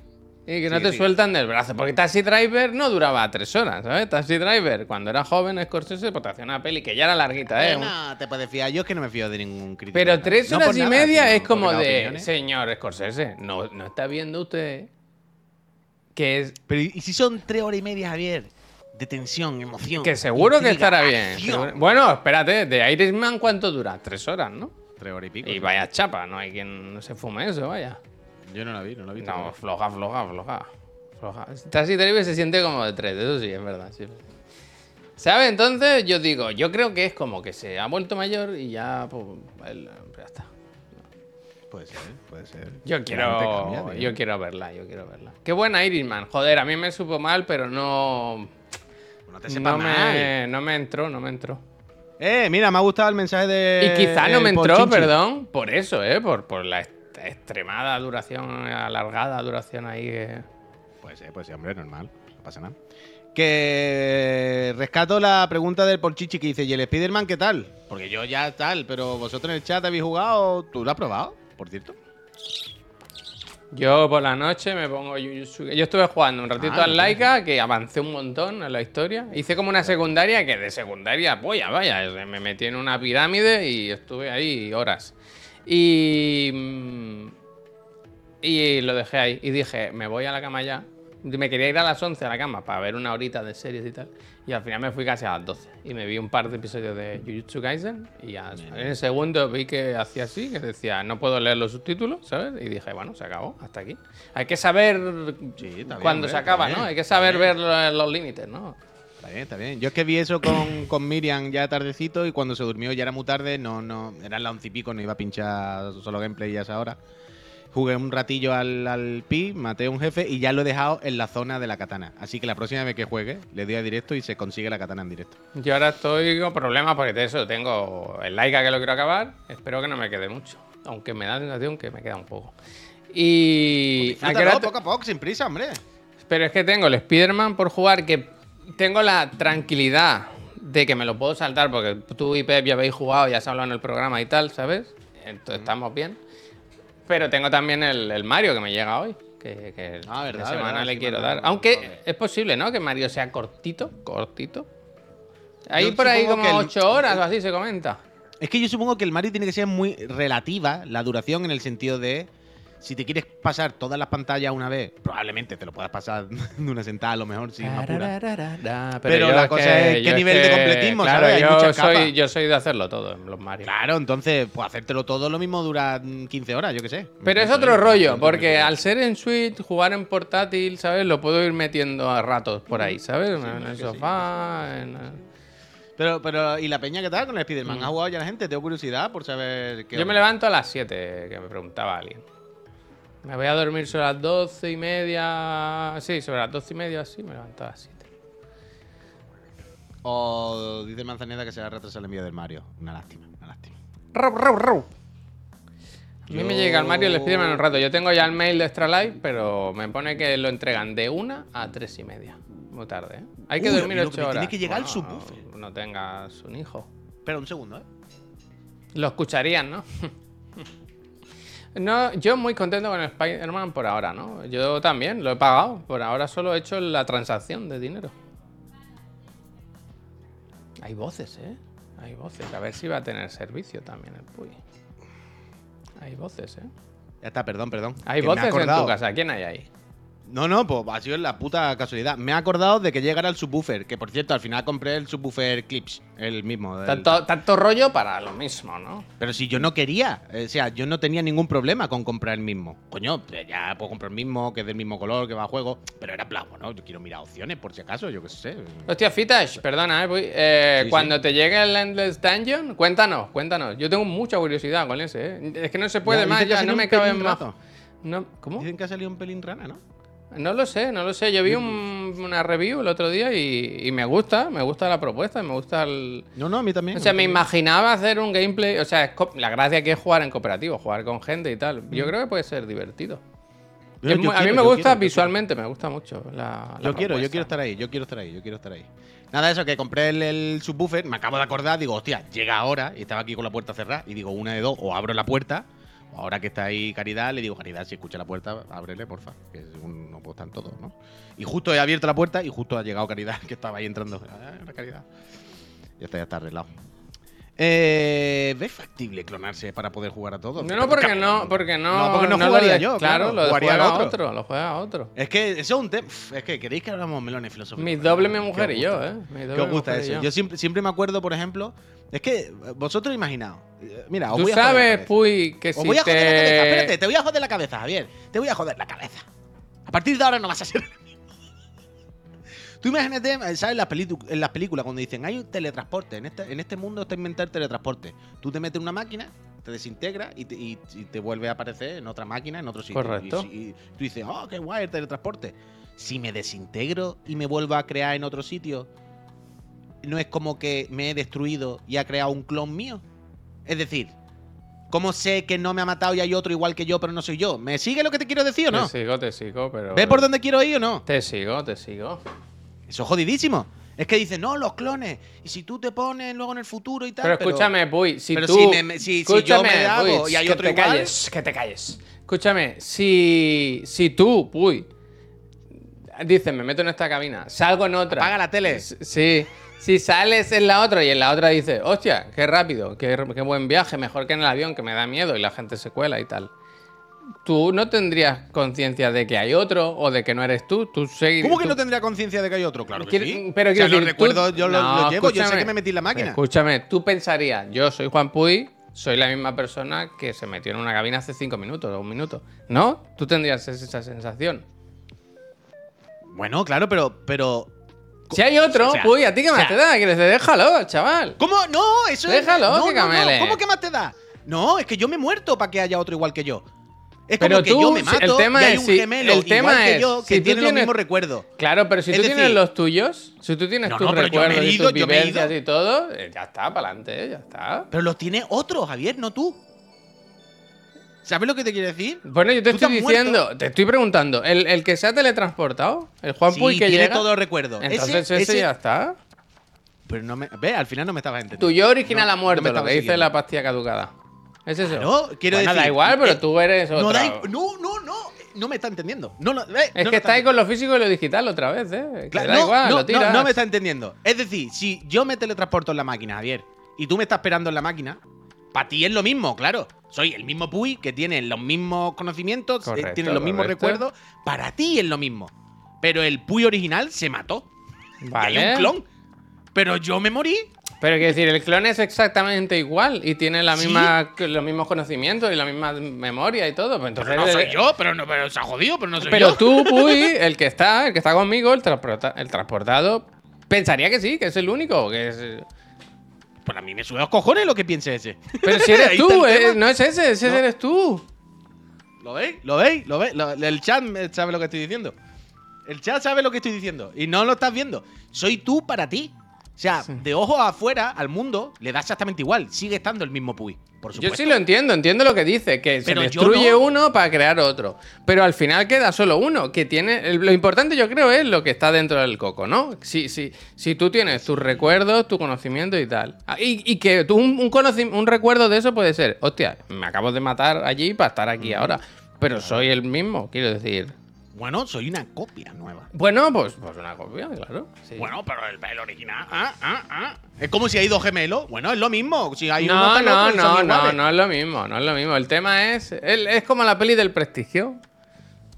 Y que no Sí, te sí. sueltan del brazo. Porque Taxi Driver no duraba tres horas, ¿sabes? Taxi Driver, cuando era joven, Scorsese, pues te hacía una peli que ya era larguita, ¿eh? No, te puedes fiar. Yo es que no me fío de ningún crítico. Pero tres horas y nada, media es como de. opiniones- Señor Scorsese, no, no está viendo usted que es. Pero ¿y si son tres horas y media, Javier? De tensión, emoción. Que seguro que estará bien. acción. Bueno, espérate, de Irishman, ¿cuánto dura? Tres horas, ¿no? Tres horas y pico. Y vaya chapa, no hay quien no se fume eso, vaya. Yo no la vi, no la vi. No, floja, floja, floja. floja. Taxi Driver se siente como de tres, eso sí, es verdad. Sí. ¿Sabes? Entonces yo digo, yo creo que es como que se ha vuelto mayor y ya, pues, ya está. Puede ser, puede ser. Yo quiero, tío. yo quiero verla, yo quiero verla. Qué buena Irishman. Joder, a mí me supo mal, pero no, no te sepas No mal. me, no me entró, no me entró. Eh, mira, me ha gustado el mensaje de. Y quizá no el me entró, Pochinchi. perdón, por eso, ¿eh? Por, por la extremada duración, alargada duración ahí. que- Pues sí, pues sí, hombre, normal. No pasa nada. Que rescato la pregunta del Porchichi que dice, ¿y el Spider-Man qué tal? Porque yo ya tal, pero vosotros en el chat habéis jugado. ¿Tú lo has probado, por cierto? Yo por la noche me pongo Jujutsu- Yo estuve jugando un ratito Ah, al Laika, que avancé un montón en la historia. Hice como una secundaria que de secundaria, polla, vaya, me metí en una pirámide y estuve ahí horas. Y. mm, Y lo dejé ahí. Y dije, me voy a la cama ya. Me quería ir a las 11 a la cama para ver una horita de series y tal. Y al final me fui casi a las 12. Y me vi un par de episodios de Jujutsu Kaisen. Y ya en el segundo vi que hacía así, que decía, no puedo leer los subtítulos, ¿sabes? Y dije, bueno, se acabó, hasta aquí. Hay que saber Sí, cuándo se acaba, ¿no? Hay que saber ver lo- los límites, ¿no? Está bien, está bien. Yo es que vi eso con, con Miriam ya tardecito y cuando se durmió ya era muy tarde, no, no, eran las once y pico, no iba a pinchar solo gameplay ya a esa hora. Jugué un ratillo al, al pi, maté a un jefe y ya lo he dejado en la zona de la katana. Así que la próxima vez que juegue, le doy a directo y se consigue la katana en directo. Yo ahora estoy con problemas porque de eso tengo el Laika que lo quiero acabar. Espero que no me quede mucho. Aunque me da la sensación que me queda un poco. Y. ¿a hora te- poco a poco, sin prisa, hombre. Pero es que tengo el Spider-Man por jugar que tengo la tranquilidad de que me lo puedo saltar porque tú y Pep ya habéis jugado, ya se ha hablado en el programa y tal, ¿sabes? Entonces estamos bien. Pero tengo también el, el Mario que me llega hoy. Que, que Ah, verdad, esta semana verdad, le quiero dar. Aunque es posible, ¿no? Que Mario sea cortito, cortito. Ahí Yo por ahí como que el- 8 horas o así se comenta. Es que yo supongo que el Mario tiene que ser muy relativa la duración en el sentido de si te quieres pasar todas las pantallas una vez, probablemente te lo puedas pasar de una sentada a lo mejor sin apura. Pero, Pero la cosa es qué nivel de completismo, claro, ¿sabes? Hay Yo muchas soy, capas. yo soy de hacerlo todo en los Mario. Claro, entonces, pues hacértelo todo lo mismo dura mm, 15 horas, yo qué sé. Pero es otro rollo, porque al ser en Switch, jugar en portátil, ¿sabes? Lo puedo ir metiendo a ratos por ahí, ¿sabes? en el sí, sofá, en... Pero, pero, ¿y la peña qué tal con el Spider-Man? ¿Ha jugado ya la gente? Tengo curiosidad por saber qué. Mm. Yo me levanto a las 7, que me preguntaba alguien. Me voy a dormir sobre las 12 y media... Sí, sobre las 12 y media, así, me levanto a las 7. O dice Manzaneda que se va a retrasar el envío del Mario. Una lástima, una lástima. Rau, rau, rau. A mí me llega el Mario y el Spiderman en un rato. Yo tengo ya el mail de Extra Life, pero me pone que lo entregan de una a tres y media. Muy tarde, ¿eh? Hay que Uy, dormir a mí lo que 8 me horas. tiene que llegar el Bueno, subwoofer. No tengas un hijo. Espera un segundo, ¿eh? Lo escucharían, ¿no? No, yo muy contento con el Spider-Man por ahora, ¿no? Yo también, lo he pagado. Por ahora solo he hecho la transacción de dinero. Hay voces, ¿eh? Hay voces. A ver si va a tener servicio también el Puy. Hay voces, ¿eh? Ya está, perdón, perdón. Hay voces en tu casa. ¿Quién hay ahí? No, no, pues ha sido la puta casualidad. Me he acordado de que llegara el subwoofer, que por cierto, al final compré el subwoofer Clips, el mismo. Tanto, tanto rollo para lo mismo, ¿no? Pero si yo no quería, o sea, yo no tenía ningún problema con comprar el mismo. Coño, ya puedo comprar el mismo, que es del mismo color, que va a juego, pero era plan, bueno, yo quiero mirar opciones por si acaso, yo qué sé. Hostia, Fitash, perdona, eh, Puy. Eh, Sí, cuando te llegue el Endless Dungeon, cuéntanos, cuéntanos. Yo tengo mucha curiosidad con ese, ¿eh? Es que no se puede Ya, más, ya no me cabe más. No, ¿Cómo? Dicen que ha salido un pelín rana, ¿no? No lo sé, no lo sé. Yo vi un- una review el otro día y, y me gusta, me gusta la propuesta, me gusta el... No, no, a mí también. O sea, me también. imaginaba hacer un gameplay, o sea, la gracia que es jugar en cooperativo, jugar con gente y tal. Mm. Yo creo que puede ser divertido. Es a mí me gusta quiero, visualmente, me gusta mucho la, la Yo quiero, yo quiero estar ahí, yo quiero estar ahí, yo quiero estar ahí. Nada, eso, que compré el, el subwoofer, me acabo de acordar, digo, hostia, llega ahora, y estaba aquí con la puerta cerrada, y digo, una de dos, o abro la puerta, ahora que está ahí Caridad, le digo, Caridad, si escucha la puerta, ábrele, porfa, que según no puedo estar todos, ¿no? Y justo he abierto la puerta y justo ha llegado Caridad, que estaba ahí entrando. Ah, Caridad. Ya está, ya está arreglado. Eh, ¿Ves factible clonarse para poder jugar a todos? No, no, porque no, porque no. No, porque no jugaría de- yo, Claro, claro, lo jugaría juega otro. otro. Lo juega otro. Es que eso es un tema. Es que queréis que hablamos melones filosóficos. Mi doble, mi ¿Qué os mujer y yo? ¿eh? Mi ¿Qué doble, os gusta eso? Yo siempre, siempre me acuerdo, por ejemplo, es que vosotros imaginaos. eh, Mira, os Tú voy a joder sabes. Puy, que Os si voy a joder la cabeza, espérate, te... te voy a joder la cabeza, Javier. Te voy a joder la cabeza. A partir de ahora no vas a ser. Tú imagínate, eh, ¿sabes? En las, en las películas cuando dicen hay un teletransporte, en este, en este mundo está inventado el teletransporte. Tú te metes en una máquina, te desintegra y te, y- y te vuelve a aparecer en otra máquina, en otro sitio. Correcto. Y, y tú dices, oh, qué guay el teletransporte. Si me desintegro y me vuelvo a crear en otro sitio, no es como que me he destruido y ha creado un clon mío? Es decir, ¿cómo sé que no me ha matado y hay otro igual que yo, pero no soy yo? ¿Me sigue lo que te quiero decir o no? Te sigo, te sigo, pero. ¿Ves por dónde quiero ir o no? Te sigo, te sigo. Eso es jodidísimo. Es que dicen, no, los clones. Y si tú te pones luego en el futuro y tal. Pero escúchame, Puy, si pero tú. si me- si- si yo me escúchame, hago Puy, y hay que otro te igual- calles, que te calles. Escúchame, si. Si tú, Puy. Dices, me meto en esta cabina, salgo en otra. Apaga la tele. Sí. Si sales en la otra y en la otra dices, hostia, qué rápido, qué, qué buen viaje, mejor que en el avión, que me da miedo y la gente se cuela y tal. Tú no tendrías conciencia de que hay otro o de que no eres tú. Tú seguir- ¿Cómo que tú- no tendría conciencia de que hay otro? Claro que sí. Pero o sea, los tú- recuerdos yo los, No, los llevo. Yo sé que me metí en la máquina. Escúchame, tú pensarías, yo soy Juan Puy, soy la misma persona que se metió en una cabina hace cinco minutos o un minuto. ¿No? Tú tendrías esa sensación. Bueno, claro, pero, pero. Si hay otro, O sea, Puy, ¿a ti qué o más sea- te da? Que le déjalo, chaval. ¿Cómo? No, eso Déjalo, es. No, que no, no. camele. ¿Cómo que más te da? No, es que yo me he muerto para que haya otro igual que yo. Es Pero como que tú, yo me si- mato el tema y hay es un si- gemelo el tema igual que es, yo si que tú tiene los mismos recuerdos. Claro, pero si Es tú decir- tienes los tuyos, si tú tienes No, tus no, recuerdos y ido, tus vivencias y todo, eh, ya está, para adelante, ya está. Pero los tiene otro, Javier, no tú. ¿Sabes lo que te quiero decir? Bueno, yo te estoy diciendo, muerto. te estoy preguntando, ¿el, el que se ha teletransportado? ¿El Juan sí, Puy que tiene llega? todos los recuerdos. Entonces ese, ya está. Pero no me. Ve, al final no me estabas entendiendo. Tu yo original No, ha muerto, lo que dice la pastilla caducada. ¿Es eso? Claro, quiero Bueno, decir. da igual, pero eh, tú eres otro. No, da no, no, no. No me está entendiendo. No, eh, es no que está ahí con lo físico y lo digital otra vez, ¿eh? Claro, da no, igual, no, lo no, tiras. no me está entendiendo. Es decir, si yo me teletransporto en la máquina, Javier, y tú me estás esperando en la máquina, para ti es lo mismo, claro. Soy el mismo Puy que tiene los mismos conocimientos, eh, Correcto, tiene los mismos recuerdos. Para ti es lo mismo. Pero el Puy original se mató. Y hay un clon. Pero yo me morí. Pero quiero decir, el clon es exactamente igual y tiene la ¿Sí? misma, los mismos conocimientos y la misma memoria y todo. Pues entonces, Pero no soy yo, pero no, pero se ha jodido, pero no soy Pero yo. tú, Puy, el que está, el que está conmigo, el, transporta- el transportado, pensaría que sí, que es el único. Que es... Pues a mí me sube los cojones lo que piense ese. Pero si eres tú, eh, no es ese, ese No. eres tú. ¿Lo veis? ¿Lo veis? ¿Lo veis? El chat sabe lo que estoy diciendo. El chat sabe lo que estoy diciendo. Y no lo estás viendo. Soy tú para ti. O sea, de ojos afuera al mundo le da exactamente igual. Sigue estando el mismo Puy. Por Yo supuesto. sí lo entiendo, entiendo lo que dice, que Pero se yo destruye no. uno para crear otro. Pero al final queda solo uno, que tiene... Lo importante yo creo es lo que está dentro del coco, ¿no? Si, si, si tú tienes tus recuerdos, tu conocimiento y tal. Ah, Y, y que tú un, un, recuerdo de eso puede ser, hostia, me acabo de matar allí para estar aquí ahora. Pero soy el mismo, quiero decir. Bueno, soy una copia nueva. Bueno, pues, pues una copia, claro. sí. Bueno, pero el, el original. Ah, ah, ah. Es como si hay dos gemelos. Bueno, es lo mismo. Si hay uno, No, el no, otro no, no, no es lo mismo, no es lo mismo. El tema es. el- es como la peli del prestigio.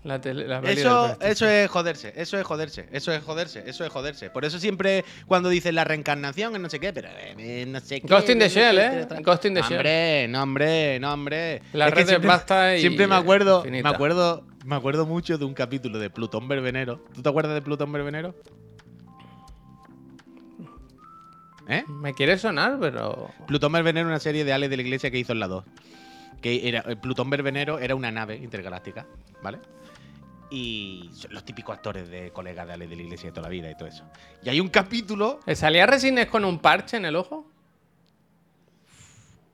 La, tele- la peli del Eso, eso es joderse, eso es joderse, eso es joderse, eso es joderse. Por eso siempre cuando dicen la reencarnación es no sé qué, pero eh, no sé qué. Ghost in the Shell, ¿eh? tal. Ghost in the No, Shell. Hombre, no, hombre, no, hombre. La Es red de siempre- pasta y Siempre me acuerdo, infinita. me acuerdo, me acuerdo mucho de un capítulo de Plutón Verbenero. ¿Tú te acuerdas de Plutón Verbenero? ¿Eh? Me quiere sonar, pero. Plutón Verbenero una serie de Alex de la Iglesia que hizo en la 2. Que era, el Plutón Verbenero era una nave intergaláctica, ¿vale? Y los típicos actores de colegas de Alex de la Iglesia de toda la vida y todo eso. Y hay un capítulo. ¿Eh, ¿Salía Resines con un parche en el ojo?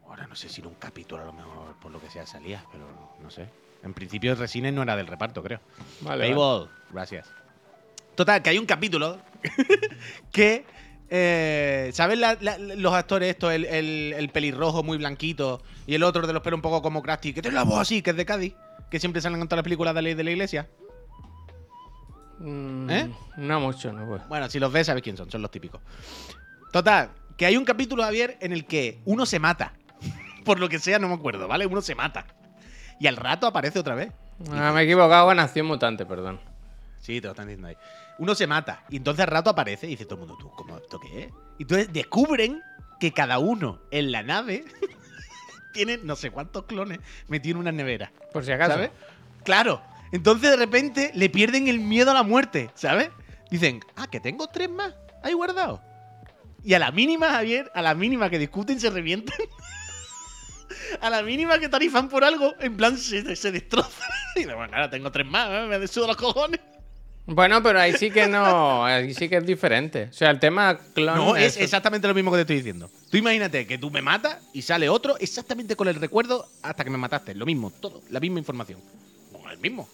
Ahora no sé si era un capítulo a lo mejor por lo que sea salía, pero no sé. En principio Resines no era del reparto, creo. Vale. gracias. Total, que hay un capítulo que. Eh, ¿Sabes la- la- los actores estos? El, el- el pelirrojo muy blanquito y el otro de los pelos un poco como Krusty, que tiene la voz así, que es de Cádiz, que siempre salen en todas las películas de la, de la iglesia. Mm, ¿Eh? No mucho, no pues. Bueno, si los ves, sabes quién son, son los típicos. Total, que hay un capítulo, Javier, en el que uno se mata. Por lo que sea, no me acuerdo, ¿vale? Uno se mata. Y al rato aparece otra vez. Ah, me he equivocado con Acción Mutante, perdón. Sí, te lo están diciendo ahí. Uno se mata y entonces al rato aparece y dice todo el mundo, ¿tú cómo esto qué es? Y entonces descubren que cada uno en la nave tiene no sé cuántos clones metidos en una nevera. Por si acaso. ¿Sabes? Claro. Entonces de repente le pierden el miedo a la muerte, ¿sabes? Dicen, ah, que tengo tres más ahí guardados. Y a la mínima, Javier, a la mínima que discuten, se revientan. a la mínima que tarifan por algo, en plan se, se destrozan. y bueno, ahora tengo tres más, ¿eh? me sudo los cojones. Bueno, pero ahí sí que no, ahí sí que es diferente. O sea, el tema clon. No, es exactamente lo mismo que te estoy diciendo. Tú imagínate que tú me matas y sale otro exactamente con el recuerdo hasta que me mataste. Lo mismo, todo, la misma información. No, el mismo.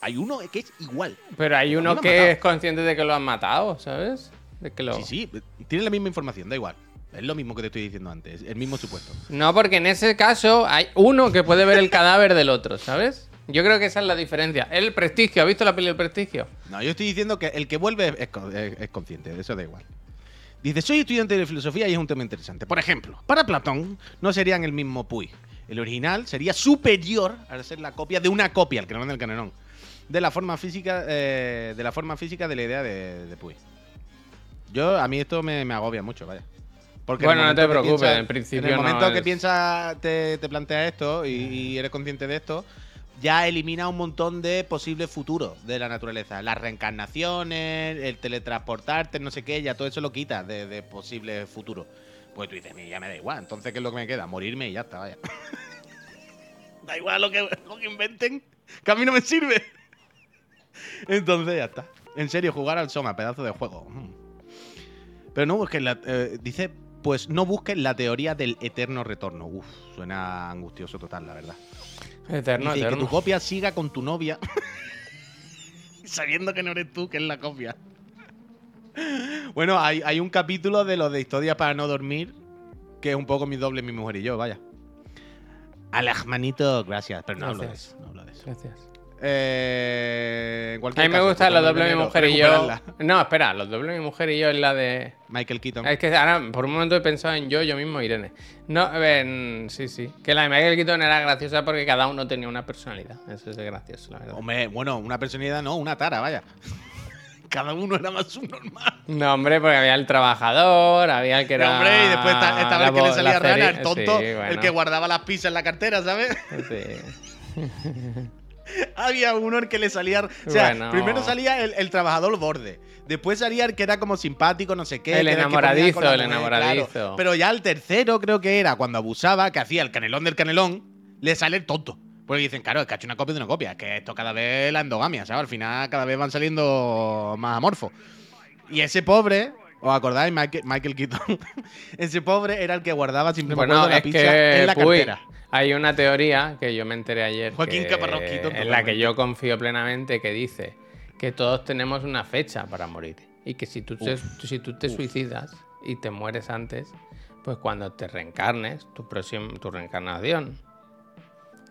Hay uno que es igual. Pero hay uno que matado. es consciente de que lo han matado, ¿sabes? De que lo... Sí, sí, tiene la misma información, da igual. Es lo mismo que te estoy diciendo antes, el mismo supuesto. No, porque en ese caso hay uno que puede ver el cadáver del otro, ¿sabes? Yo creo que esa es la diferencia. El prestigio, ¿has visto la peli del prestigio? No, yo estoy diciendo que el que vuelve es, con- es- es consciente, de eso da igual. Dice, soy estudiante de filosofía y es un tema interesante. Por ejemplo, para Platón no serían el mismo Puy. El original sería superior al ser la copia de una copia, el canon del canonón, de la forma física, eh, de la forma física de la idea de, de Puy. Yo, a mí esto me, me agobia mucho, vaya. Porque Bueno, no te preocupes, piensas- en principio En el no momento que es- piensas, te, te planteas esto y, y eres consciente de esto, ya elimina un montón de posibles futuros de la naturaleza. Las reencarnaciones, el teletransportarte, no sé qué, ya todo eso lo quita de, de posibles futuros. Pues tú dices, "Mira, ya me da igual. Entonces, ¿qué es lo que me queda? Morirme y ya está, vaya. da igual lo que, lo que inventen, que a mí no me sirve. Entonces, ya está. En serio, jugar al Soma, pedazo de juego. Mm. Pero no busques la. eh, dice, pues no busques la teoría del eterno retorno. Uf, suena angustioso total, la verdad. Eterno, Dice, que eterno. tu copia siga con tu novia. sabiendo que no eres tú, que es la copia. bueno, hay, hay un capítulo de los de historia para no dormir, que es un poco mi doble, mi mujer y yo, vaya. Alajmanito, gracias. Pero no hablo de eso. No hablo de eso. Gracias. Eh, en A mí me caso, gusta pues, los cuando doble mi mujer y yo. No, espera, los doble mi mujer y yo es la de. Michael Keaton. Es que ahora por un momento he pensado en yo, yo mismo, Irene. No, en- sí, sí. Que la de Michael Keaton era graciosa porque cada uno tenía una personalidad. Eso es gracioso, la verdad. Hombre, bueno, una personalidad no, una tara, vaya. Cada uno era más subnormal. No, hombre, porque había el trabajador, había el que era. hombre, y después esta- el que le salía rana, el tonto, Sí, el que guardaba las pizzas en la cartera, ¿sabes? sí. Había uno el que le salía. O sea, Bueno. primero salía el, el trabajador borde. Después salía el que era como simpático, no sé qué. El enamoradizo, el enamoradizo. claro. Pero ya el tercero, creo que era cuando abusaba, que hacía el canelón del canelón, le sale el tonto. Porque dicen, claro, es que ha hecho una copia de una copia. Que esto cada vez la endogamia, ¿sabes? Al final cada vez van saliendo más amorfos. Y ese pobre. ¿Os acordáis? Michael, Michael Keaton. ese pobre era el que guardaba Bueno, acuerdo, la pizza que en la uy, cartera. hay una teoría que yo me enteré ayer. Joaquín que- Keaton, En la que yo confío plenamente que dice que todos tenemos una fecha para morir. Y que si tú, te, si tú te suicidas y te mueres antes, pues cuando te reencarnes, tu, próximo, tu reencarnación,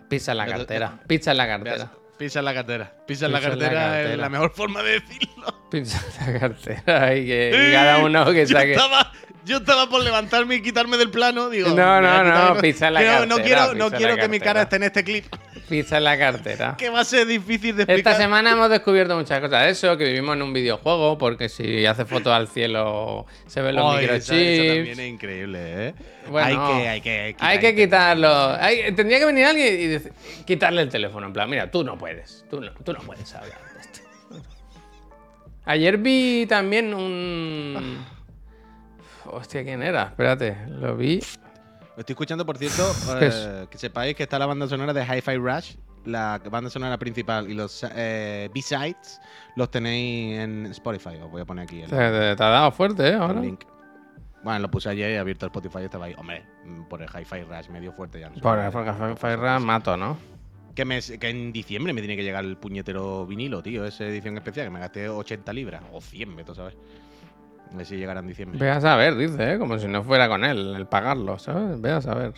pisa en la cartera. Pisa en la cartera. Pisa en la cartera. Pisa en la cartera es la mejor forma de decirlo. Pisa en la cartera y que y cada uno que yo saque. Estaba, yo estaba por levantarme y quitarme del plano. Digo, No, no, no, y pisa la que no, no cartera, quiero, no quiero que mi cartera. cara esté en este clip. Pisa la cartera. Que va a ser difícil de explicar. Esta semana hemos descubierto muchas cosas de eso, que vivimos en un videojuego, porque si hace fotos al cielo se ven los esa- microchips. Eso también es increíble, ¿eh? Bueno, hay que, hay que, Hay que quitarlo. Hay- tendría que venir alguien y dec- quitarle el teléfono. En plan, mira, tú no puedes. Tú no, tú no puedes hablar de esto. Ayer vi también un. Hostia, ¿quién era? Espérate, lo vi. Lo estoy escuchando, por cierto, ¿Qué eh, que sepáis que está la banda sonora de Hi-Fi Rush, la banda sonora principal y los eh, B-Sides los tenéis en Spotify. Os voy a poner aquí el, Te, te- te ha dado fuerte, ¿eh? el Ahora. link. Bueno, lo puse ayer y he abierto el Spotify y estaba ahí. Hombre, mm, por el Hi-Fi Rush medio fuerte ya. no. Por porque Ferra mato, ¿no? Que, me- que en diciembre me tiene que llegar el puñetero vinilo, tío. Esa edición especial, que me gasté 80 libras. O 100, veto, ¿sabes? A ver si llegará en diciembre. Ve a saber, dice, ¿eh? Como si no fuera con él el pagarlo, ¿sabes? Ve a saber.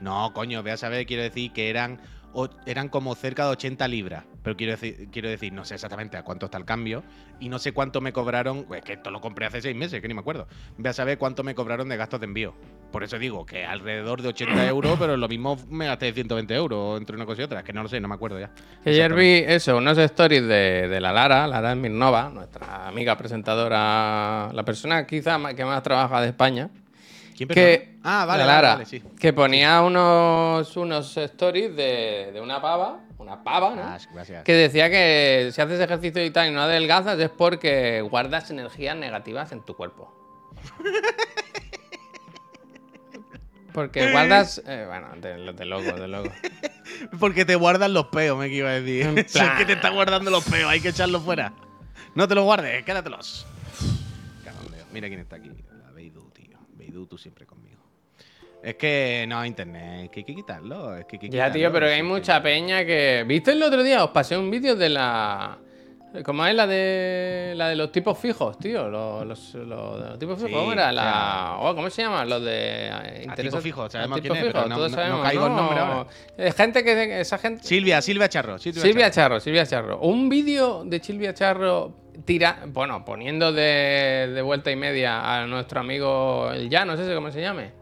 No, coño, ve a saber, quiero decir que eran, o- eran como cerca de 80 libras. Pero quiero decir, quiero decir, no sé exactamente a cuánto está el cambio. Y no sé cuánto me cobraron. Es que esto lo compré hace seis meses, que ni me acuerdo. Ve a saber cuánto me cobraron de gastos de envío. Por eso digo que alrededor de 80 euros, pero lo mismo me gasté 120 euros entre una cosa y otra. Es que no lo sé, no me acuerdo ya. Ayer vi eso, unos stories de, de la Lara, Lara Mirnova, nuestra amiga presentadora, la persona quizá que más trabaja de España. ¿Quién Que? Ah, vale, la vale, Lara, vale, sí. que ponía unos, unos stories de, de una pava, una pava, ¿no? Ah, gracias. Que decía que si haces ejercicio y tal y no adelgazas es porque guardas energías negativas en tu cuerpo. Porque guardas. eh, bueno, de, de loco, de loco. Porque te guardan los peos, me iba a decir. En Si es que te está guardando los peos, hay que echarlos fuera. No te los guardes, quédatelos. Dios. Mira quién está aquí. Beidou, tú siempre conmigo. Es que no, internet, es que hay que quitarlo. Es que hay que Ya, tío, quitarlo, pero hay mucha peña que. ¿Viste el otro día? Os pasé un vídeo de la. ¿Cómo es la de la de los tipos fijos, tío? Los, los, los- los tipos fijos, Sí, ¿cómo era? La... oh, ¿Cómo se llaman? Los de. eh, A interesa- tipo fijo, sabemos quién es, pero no- todos no- no sabemos, caigo el nombre ahora. Eh, gente que. Esa gente. Silvia, Silvia Charro. Silvia, Silvia Charro. Charro, Silvia Charro. Un vídeo de Silvia Charro tira, bueno, poniendo de, de vuelta y media a nuestro amigo el Llano, ¿ese cómo se llame?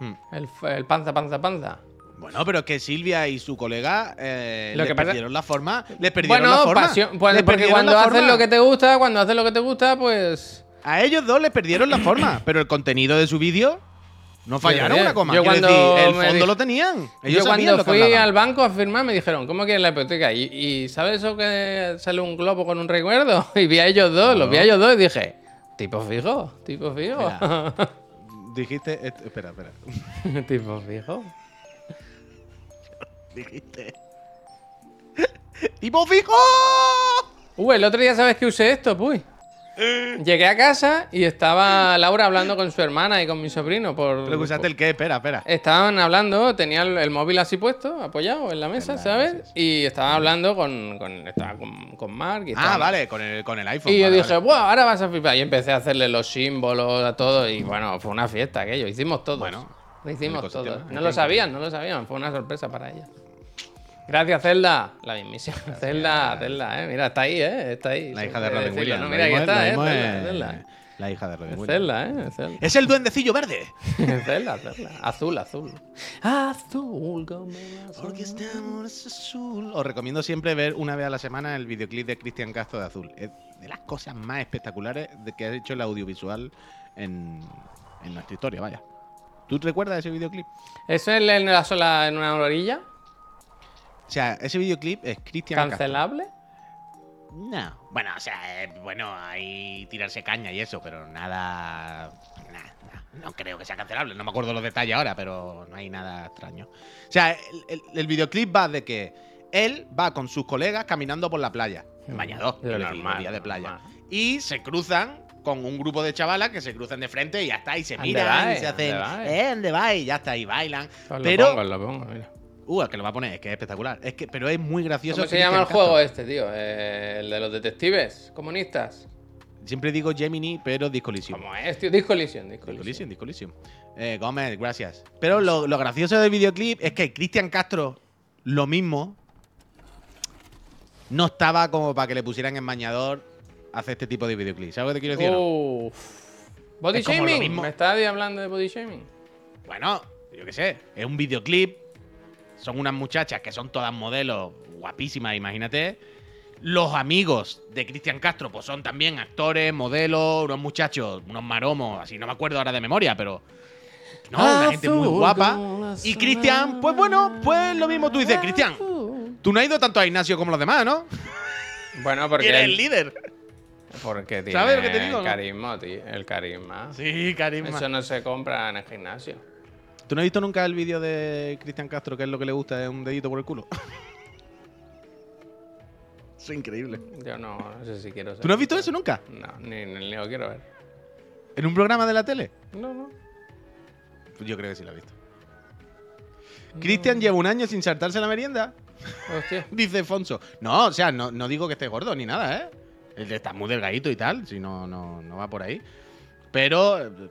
Hmm. El, el panza, panza, panza. Bueno, pero es que Silvia y su colega eh, Lo le que pasa- perdieron la forma. Le perdieron Bueno, la forma. pasión, pues, porque cuando haces forma. lo que te gusta, cuando haces lo que te gusta, pues. A ellos dos les perdieron la forma, pero el contenido de su vídeo no fallaron una coma. Yo cuando decir, el fondo lo tenían. Ellos Yo cuando lo fui hablaban. al banco a firmar me dijeron, ¿cómo quieres la hipoteca? Y, y ¿sabes eso que sale un globo con un recuerdo? Y vi a ellos dos, los vi a ellos dos y dije, tipo fijo, tipo fijo. Dijiste. espera, espera. tipo fijo. Dijiste. ¡Tipo fijo! Uh, el otro día sabes que usé esto, pues. Llegué a casa y estaba Laura hablando con su hermana y con mi sobrino por. Pero usaste el qué, espera, espera. Estaban hablando, tenía el, el móvil así puesto, apoyado en la mesa, ¿sabes? Y estaban hablando con, con, estaba con, con Mark y Ah, estaban- vale, con el, con el iPhone. Y yo dije, vale. ¡buah! Ahora vas a flipar. Y empecé a hacerle los símbolos a todo. Y bueno, fue una fiesta aquello. Hicimos todo. Bueno, lo hicimos todo. No lo sabían, no lo sabían. Fue una sorpresa para ella. Gracias, Zelda. La mismísima. Zelda, Zelda, eh. Mira, está ahí, eh. Está ahí. La hija de Robin decirlo, Williams. ¿no? Lo Mira, ahí está, eh. Zelda, es Zelda. La hija de Robin Es Williams. Zelda, eh. es Zelda. Es el duendecillo verde. Zelda, Zelda. Azul, azul. Azul como la Porque estamos azul. Os recomiendo siempre ver una vez a la semana el videoclip de Cristian Castro de Azul. Es de las cosas más espectaculares de que ha hecho el audiovisual en, en nuestra historia, vaya. ¿Tú te recuerdas ese videoclip? ¿Eso es en la sola en una orilla? O sea, ese videoclip es Cristian Castro. ¿Cancelable? No. Bueno, o sea, eh, bueno, hay tirarse caña y eso, pero nada. No creo que sea cancelable. No me acuerdo los detalles ahora, pero no hay nada extraño. O sea, el, el- el videoclip va de que él va con sus colegas caminando por la playa. En bañador, decir, normal, día de playa. normal. Y se cruzan con un grupo de chavalas que se cruzan de frente y ya está, y se ¿Dónde miran vais? y se hacen. ¿Dónde vais? ¿Eh? ¿Dónde va? Y ya está, y bailan. Lo Pero. pongo, os lo pongo, mira. Uh, el que lo va a poner, es que es espectacular. Es que, pero es muy gracioso. ¿Cómo se llama el juego este, tío? Eh, el de los detectives comunistas. Siempre digo Gemini, pero Discolisión. ¿Cómo es, tío? Discolisión. Discolisión, Discolisión. Eh, Gómez, gracias. Pero lo, lo gracioso del videoclip es que Cristian Castro, lo mismo, no estaba como para que le pusieran en bañador hacer este tipo de videoclip. ¿Sabes lo que te quiero decir? no? Body Es shaming. ¿Me estás hablando de body shaming? Bueno, yo qué sé, es un videoclip. Son unas muchachas que son todas modelos guapísimas, imagínate. Los amigos de Cristian Castro, pues son también actores, modelos, unos muchachos, unos maromos, así no me acuerdo ahora de memoria, pero. No, una gente muy guapa. Y Cristian, pues bueno, pues lo mismo tú dices, Cristian. Tú no has ido tanto a gimnasio como los demás, ¿no? Bueno, porque. eres el líder. Porque tiene ¿Sabes lo que te digo, no? carisma, tío. El carisma. Sí, carisma. Eso no se compra en el gimnasio. ¿Tú no has visto nunca el vídeo de Cristian Castro, que es lo que le gusta, es un dedito por el culo? es increíble. Yo no, no sé si quiero ¿Tú no has visto eso nunca? No, ni, ni, lo quiero ver. ¿En un programa de la tele? No, no. Pues yo creo que sí lo he visto. Cristian lleva un año sin saltarse la merienda, Hostia. dice Fonso. No, o sea, no, no digo que esté gordo ni nada, ¿eh? Está muy delgadito y tal, si no, no, no va por ahí. Pero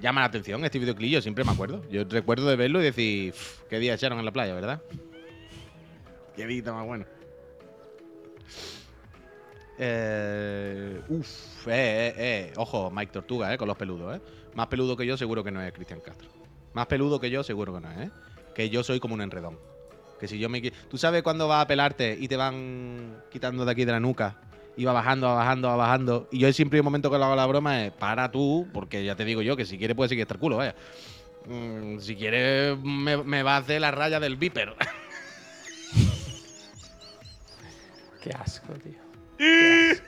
llama la atención este videoclip, yo siempre me acuerdo. Yo recuerdo de verlo y decir, "Uf, qué día echaron en la playa, ¿verdad? Qué día más bueno. Eh, uf, eh, eh, eh. Ojo, Mike Tortuga, eh, con los peludos, eh. Más peludo que yo, seguro que no es Cristian Castro. Más peludo que yo, seguro que no es, eh. Que yo soy como un enredón. Que si yo me. ¿Tú sabes cuando vas a pelarte y te van quitando de aquí de la nuca? Va bajando, va bajando, va bajando. Y yo siempre hay un momento que le hago la broma es para tú, porque ya te digo yo que si quieres puedes seguir hasta el culo, vaya. Mm, si quieres me, me va a hacer la raya del viper. Qué asco, tío.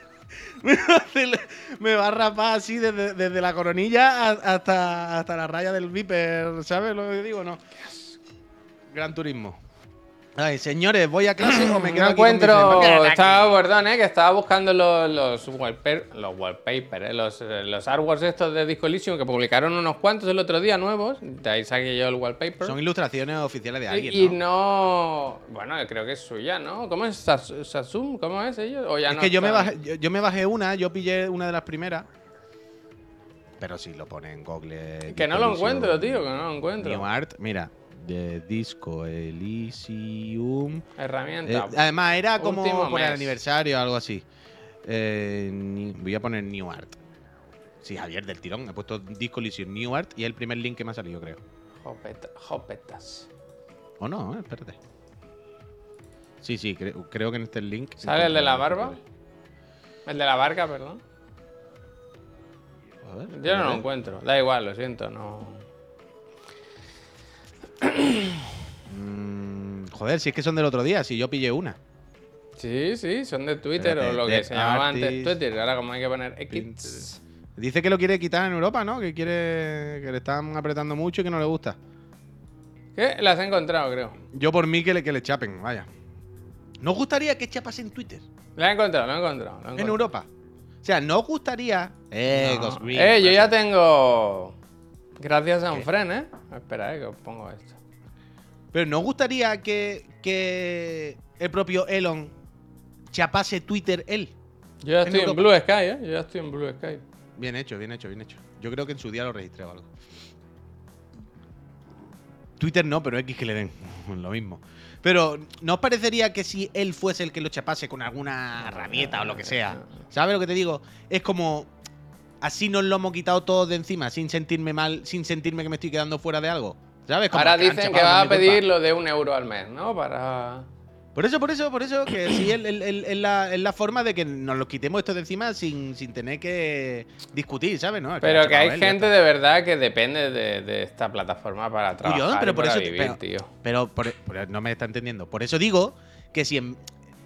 me, va a hacer- me va a rapar así desde, desde la coronilla hasta, hasta la raya del viper, ¿sabes lo que digo? No. Gran turismo. Ay, señores, ¿voy a clase o me quedo No aquí encuentro. Estaba, perdón, eh, que estaba buscando los, los, wallpaper, los wallpapers, eh, los, eh, los artworks estos de Disco Elysium que publicaron unos cuantos el otro día nuevos. De ahí saqué yo el wallpaper. Son ilustraciones oficiales de alguien, y, y ¿no? no. Bueno, creo que es suya, ¿no? ¿Cómo es Sas- Sasum? ¿Cómo es ellos? O ya Es no que yo me, bajé, yo, yo me bajé una, yo pillé una de las primeras. Pero si lo pone en Google. Que no lo Elysium, encuentro, tío, que no lo encuentro. New Art, mira, de Disco Elysium. Herramienta. Eh, además, era como Último por el aniversario o algo así. Eh, ni- voy a poner New Art. Sí, Javier, del tirón. He puesto Disco Elysium New Art y es el primer link que me ha salido, creo. Jopeta- jopetas. O no, eh, espérate. Sí, sí, cre- creo que en este link. ¿Sale el de la barba? El de la barca, perdón. A ver, Yo no lo encuentro. Da igual, lo siento, no. Mm, joder, si es que son del otro día, si yo pillé una. Sí, sí, son de Twitter Espérate, o lo que se llamaba antes Twitter. Ahora, como hay que poner X. Dice que lo quiere quitar en Europa, ¿no? Que quiere. que le están apretando mucho y que no le gusta. ¿Qué? Las he encontrado, creo. Yo por mí que le, que le chapen, vaya. ¿Nos gustaría que chapas en Twitter? La he encontrado, la he encontrado. la he En. Europa. O sea, ¿no os gustaría. Eh, No. Eh, yo ya tengo. Gracias a un friend, ¿eh? Espera, eh, que os pongo esto. Pero ¿no os gustaría que, que el propio Elon chapase Twitter él? Yo ya En estoy en. Blue Sky, ¿eh? Yo ya estoy en Blue Sky. Bien hecho, bien hecho, bien hecho. Yo creo que en su día lo registré o algo. Twitter no, pero X que le den. Lo mismo. Pero, ¿no os parecería que si él fuese el que lo chapase con alguna herramienta o lo que sea? ¿Sabes lo que te digo? Es como. Así nos lo hemos quitado todos de encima, sin sentirme mal, sin sentirme que me estoy quedando fuera de algo. ¿Sabes? Como Ahora dicen que va a pedir lo de un euro al mes, ¿no? Para. Por eso, por eso, por eso, que sí, es, es- es- es la, es la forma de que nos lo quitemos esto de encima sin, sin tener que discutir, ¿sabes? ¿No? Pero que hay gente de verdad que depende de, de esta plataforma para trabajar pero y por para eso, vivir, pero, tío. pero por- por- no me está entendiendo. Por eso digo que si,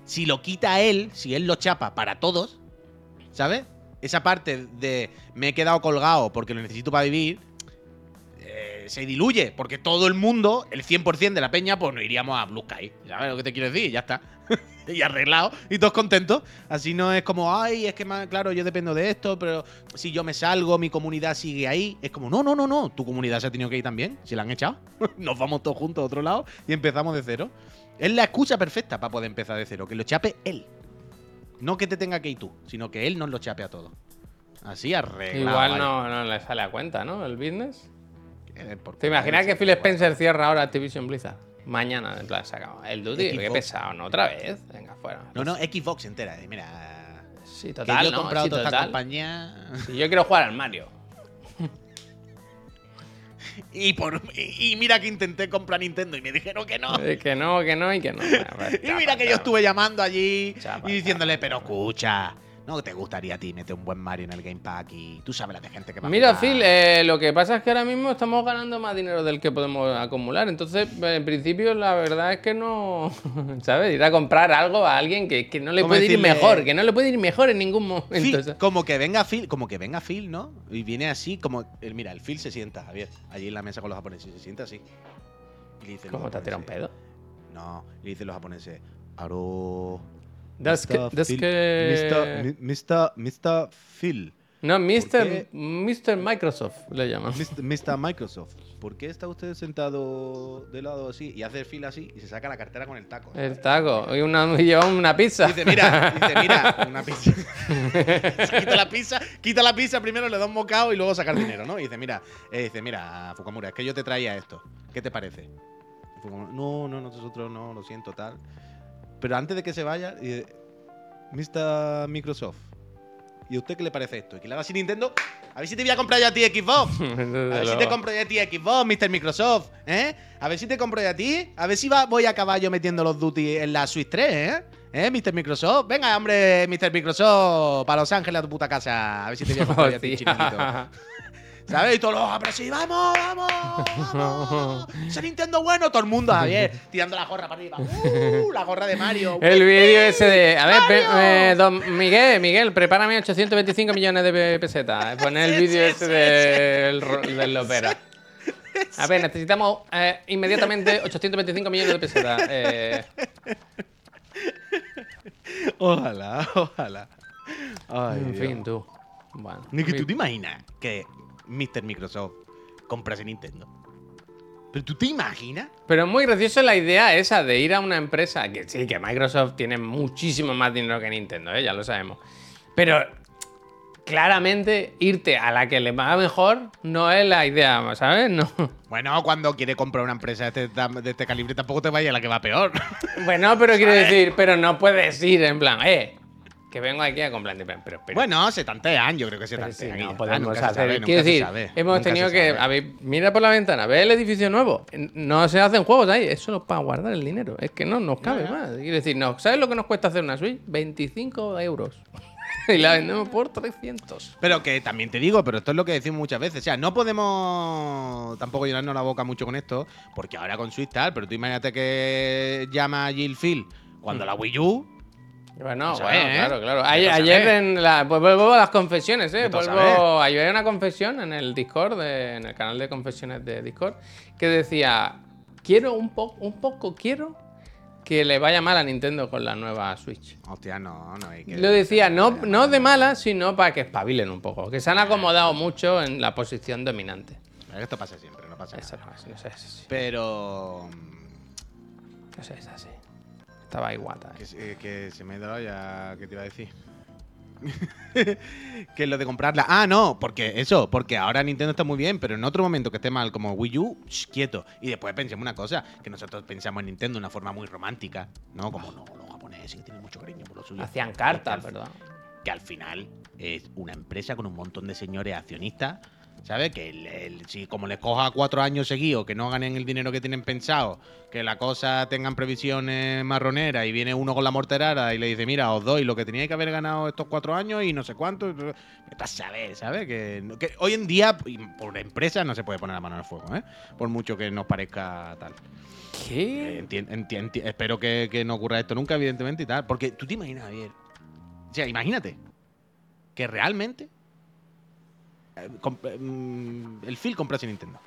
si lo quita él, si él lo chapa para todos, ¿sabes? Esa parte de me he quedado colgado porque lo necesito para vivir, eh, se diluye. Porque todo el mundo, el 100% de la peña, pues nos iríamos a Blue Sky. ¿Sabes lo que te quiero decir? Ya está. y arreglado y todos contentos. Así no es como, ay, es que claro, yo dependo de esto, pero si yo me salgo, mi comunidad sigue ahí. Es como, no, no, no, no, tu comunidad se ha tenido que ir también. Si la han echado, nos vamos todos juntos a otro lado y empezamos de cero. Es la excusa perfecta para poder empezar de cero, que lo chape él. No que te tenga que ir tú, sino que él nos lo chape a todos. Así arreglado. Igual no, no le sale a cuenta, ¿no? El business. Eh, ¿Te imaginas que Phil Spencer cierra ahora Activision Blizzard? Mañana, en plan, se acaba. El Duty, Xbox. qué pesado, ¿no? Otra vez. Venga, fuera. No, no, Xbox entera. eh, Mira. Sí, que total, yo he ¿no? comprado Sí, toda esta total. compañía. Si yo quiero jugar al Mario. Y, por, y, y mira que intenté comprar Nintendo y me dijeron que no. Eh, que no, que no y que no. Y mira que yo estuve llamando allí Chapa, y diciéndole, pero escucha, ¿no te gustaría a ti meter un buen Mario en el Game Pack y tú sabes la de gente que va a Mira? Phil, eh, lo que pasa es que ahora mismo estamos ganando más dinero del que podemos acumular. Entonces, en principio, la verdad es que no. ¿Sabes? Ir a comprar algo a alguien que, que no le ¿Cómo puede ir mejor, que no le puede ir mejor en ningún Phil, momento. como que venga Phil, como que venga Phil, ¿no? Y viene así, como. mira, el Phil se sienta, Javier, allí en la mesa con los japoneses, se sienta así. Y le los ¿Cómo te ha tirado un japoneses- pedo? No, le dicen los japoneses, Aro. Que. Mr. das Phil- que- Mr. Mr. Phil. No, Mr. Mr. Microsoft le llaman. Mr. Microsoft, ¿por qué está usted sentado de lado así y hace fila así y se saca la cartera con el taco? El taco. Y, una, y lleva una pizza. Dice, mira, dice, mira, una pizza. Se quita la pizza, quita la pizza primero, le da un bocado y luego saca el dinero, ¿no? Y dice, mira, eh, dice, mira, Fukamura, es que yo te traía esto. ¿Qué te parece? Y no, no, nosotros no, lo siento, tal. Pero antes de que se vaya, Mr. Microsoft, ¿y a usted qué le parece esto? Y que le haga así Nintendo, a ver si te voy a comprar yo a ti Xbox. A ver si te compro yo a ti Xbox, Mr. Microsoft, ¿eh? A ver si te compro yo a ti. A ver si va, voy a acabar yo metiendo los duty en la Switch 3, ¿eh? ¿Eh, Mr. Microsoft? Venga, hombre, Mr. Microsoft, para Los Ángeles a tu puta casa. A ver si te voy a comprar yo a ti, chiringuito. ¿Sabes? Y todos los, "Ah, pero sí, vamos, vamos, vamos. Ese Nintendo bueno, todo el mundo, Javier, tirando la gorra para arriba. Uh, la gorra de Mario. El vídeo ese de. A ver, pe- eh, don Miguel, Miguel, prepárame 825 millones de pe- pesetas. Pon el Sí, vídeo sí, ese sí, del, ro- del Opera. A ver, necesitamos eh, inmediatamente 825 millones de pesetas. Eh, Ojalá, ojalá. Ay, en Dios. fin, tú. Bueno. Ni que tú te imaginas que Mr. Microsoft comprase Nintendo. Pero tú te imaginas. Pero es muy gracioso la idea esa de ir a una empresa que sí, que Microsoft tiene muchísimo más dinero que Nintendo, ¿eh? ya lo sabemos. Pero claramente irte a la que le va mejor no es la idea, ¿sabes? No. Bueno, cuando quiere comprar una empresa de este, de este calibre, tampoco te vaya a la que va peor. Bueno, pero quiero decir, pero no puedes ir en plan, eh, que vengo aquí a comprar. Pero, pero, bueno, se tantean, yo creo que se tantean. ya no se sabe, nunca quiero se decir, sabe, hemos tenido que. A ver, mira por la ventana, ve el edificio nuevo. No se hacen juegos ahí, es solo para guardar el dinero. Es que no nos cabe más. Quiero decir, no, ¿sabes lo que nos cuesta hacer una Switch? 25 euros. y la vendemos por 300. Pero que también te digo, pero esto es lo que decimos muchas veces. O sea, no podemos tampoco llenarnos la boca mucho con esto, porque ahora con Switch tal, pero tú imagínate que llama Jill Phil cuando la Wii U. Bueno, bueno, ¿eh? claro, claro. Ayer, en la. Pues vuelvo a las confesiones, ¿eh? Vuelvo. Ayer hay una confesión en el Discord, de- en el canal de confesiones de Discord, que decía: Quiero un poco, un poco quiero que le vaya mal a Nintendo con la nueva Switch. Hostia, no, no hay que. Lo decía, no, no de mala, sino para que espabilen un poco. Que se han acomodado mucho en la posición dominante. Esto pasa siempre, no pasa Eso nada. no no sé, es así. Pero. No sé, es así. Estaba guata. Que, eh. se- que se me ha dado ya. ¿Qué te iba a decir? que lo de comprarla. Ah, no, porque eso, porque ahora Nintendo está muy bien, pero en otro momento que esté mal, como Wii U, quieto. Y después pensemos una cosa, que nosotros pensamos en Nintendo de una forma muy romántica, ¿no? Como no, los japoneses que tienen mucho cariño por lo suyo. Hacían Que cartas, perdón. Que al final es una empresa con un montón de señores accionistas. ¿Sabes? Que el- el- si como les coja cuatro años seguidos, que no ganen el dinero que tienen pensado, que la cosa tengan previsiones marroneras y viene uno con la morterara y le dice, mira, os doy lo que teníais que haber ganado estos cuatro años y no sé cuánto. Estás sabes, ¿sabes? Que, que hoy en día, por empresa, no se puede poner la mano en el fuego, ¿eh? Por mucho que nos parezca tal. Eh, ¿Qué? enti- enti- enti- espero que, que no ocurra esto nunca, evidentemente, y tal. Porque tú te imaginas, Javier. O sea, imagínate que realmente eh, comp- eh, mm, el Phil comprase Nintendo.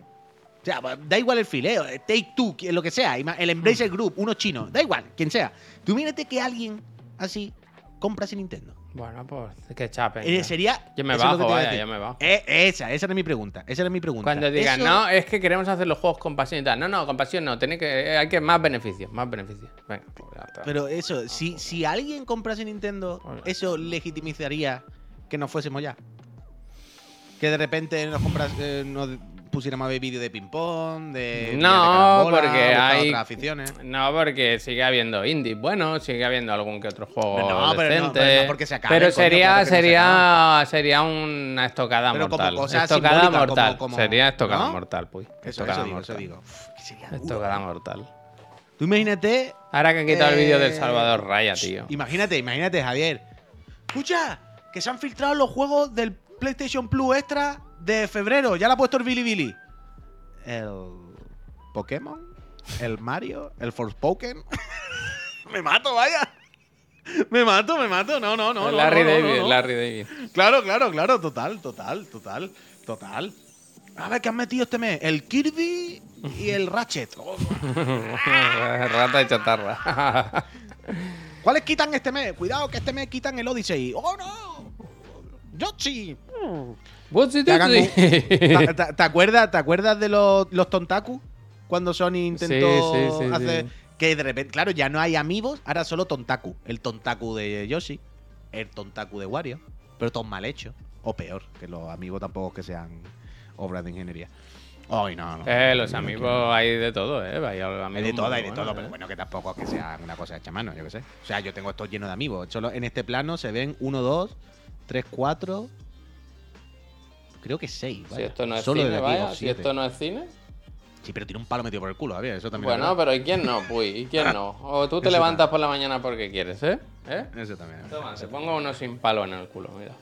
O sea, da igual el Phil, ¿eh? Take Two, lo que sea. El Embracer Group, uno chino, da igual, quien sea. Tú imagínate que alguien así comprase Nintendo. Bueno, pues que chapen. Eh, sería. Yo me bajo, vaya, yo me bajo. Eh, esa, esa era mi pregunta. Esa era mi pregunta. Cuando digan, Eso- no, es que queremos hacer los juegos con pasión y tal. No, no, con pasión no. Tiene que, eh, hay que más beneficios, más beneficios. Venga, pues. Pero eso, si, si alguien comprase Nintendo, eso legitimizaría que nos fuésemos ya. Que de repente nos compras, eh, nos pusiéramos a ver vídeos de ping-pong, de. No, de porque hay- otras aficiones. No, porque sigue habiendo indies bueno, sigue habiendo algún que otro juego No, pero no, decente. pero no porque se acabe, Pero coño, sería, se sería, sería una estocada Pero como mortal. cosa estocada mortal. como- como- Sería estocada ¿no? mortal, pues. Eso, estocada eso digo, mortal. eso digo. Uf, que sería duro. Estocada mortal. Tú imagínate. Ahora que han quitado el vídeo del eh, Salvador Raya, tío. Imagínate, imagínate, Javier. Escucha, que se han filtrado los juegos del PlayStation Plus Extra de febrero. Ya la ha puesto el Billy Billy. El Pokémon, el Mario, el Forspoken. me mato, vaya. Me mato, me mato. No, no, no. Larry no, no, David, no. Larry David. Claro, claro, claro. Total, total, total, total. A ver, ¿qué han metido este mes? El Kirby y el Ratchet. Rata de chatarra. ¿Cuáles quitan este mes? Cuidado que este mes quitan el Odyssey. ¡Oh, no! ¡Yoshi! Doing? ¿Te, te- te acuerdas, ¿Te acuerdas de los, los Tontaku? Cuando Sony intentó Sí, sí, sí, hacer. Que de repente, claro, ya no hay amigos, ahora solo Tontaku. El Tontaku de Yoshi, el Tontaku de Wario, pero todos mal hechos. O peor, que los amigos tampoco que sean obras de ingeniería. Ay, no, no. Eh, los amigos hay de todo, ¿eh? Hay, Hay de todo, hay de todo, pero ¿eh? bueno, que tampoco es que sea una cosa hecha a mano, yo qué sé. O sea, yo tengo esto lleno de amigos. Solo en este plano se ven 1, 2, 3, 4. Creo que 6. Si esto no es Solo cine, vaya. o Si esto no es cine. Sí, pero tiene un palo metido por el culo, Javier. Eso también. Bueno, pero ¿y quién no, pues? ¿Y quién no? O tú te Eso levantas por la mañana porque quieres, ¿eh? ¿Eh? Eso también. Toma, te pongo uno sin palo en el culo, mira.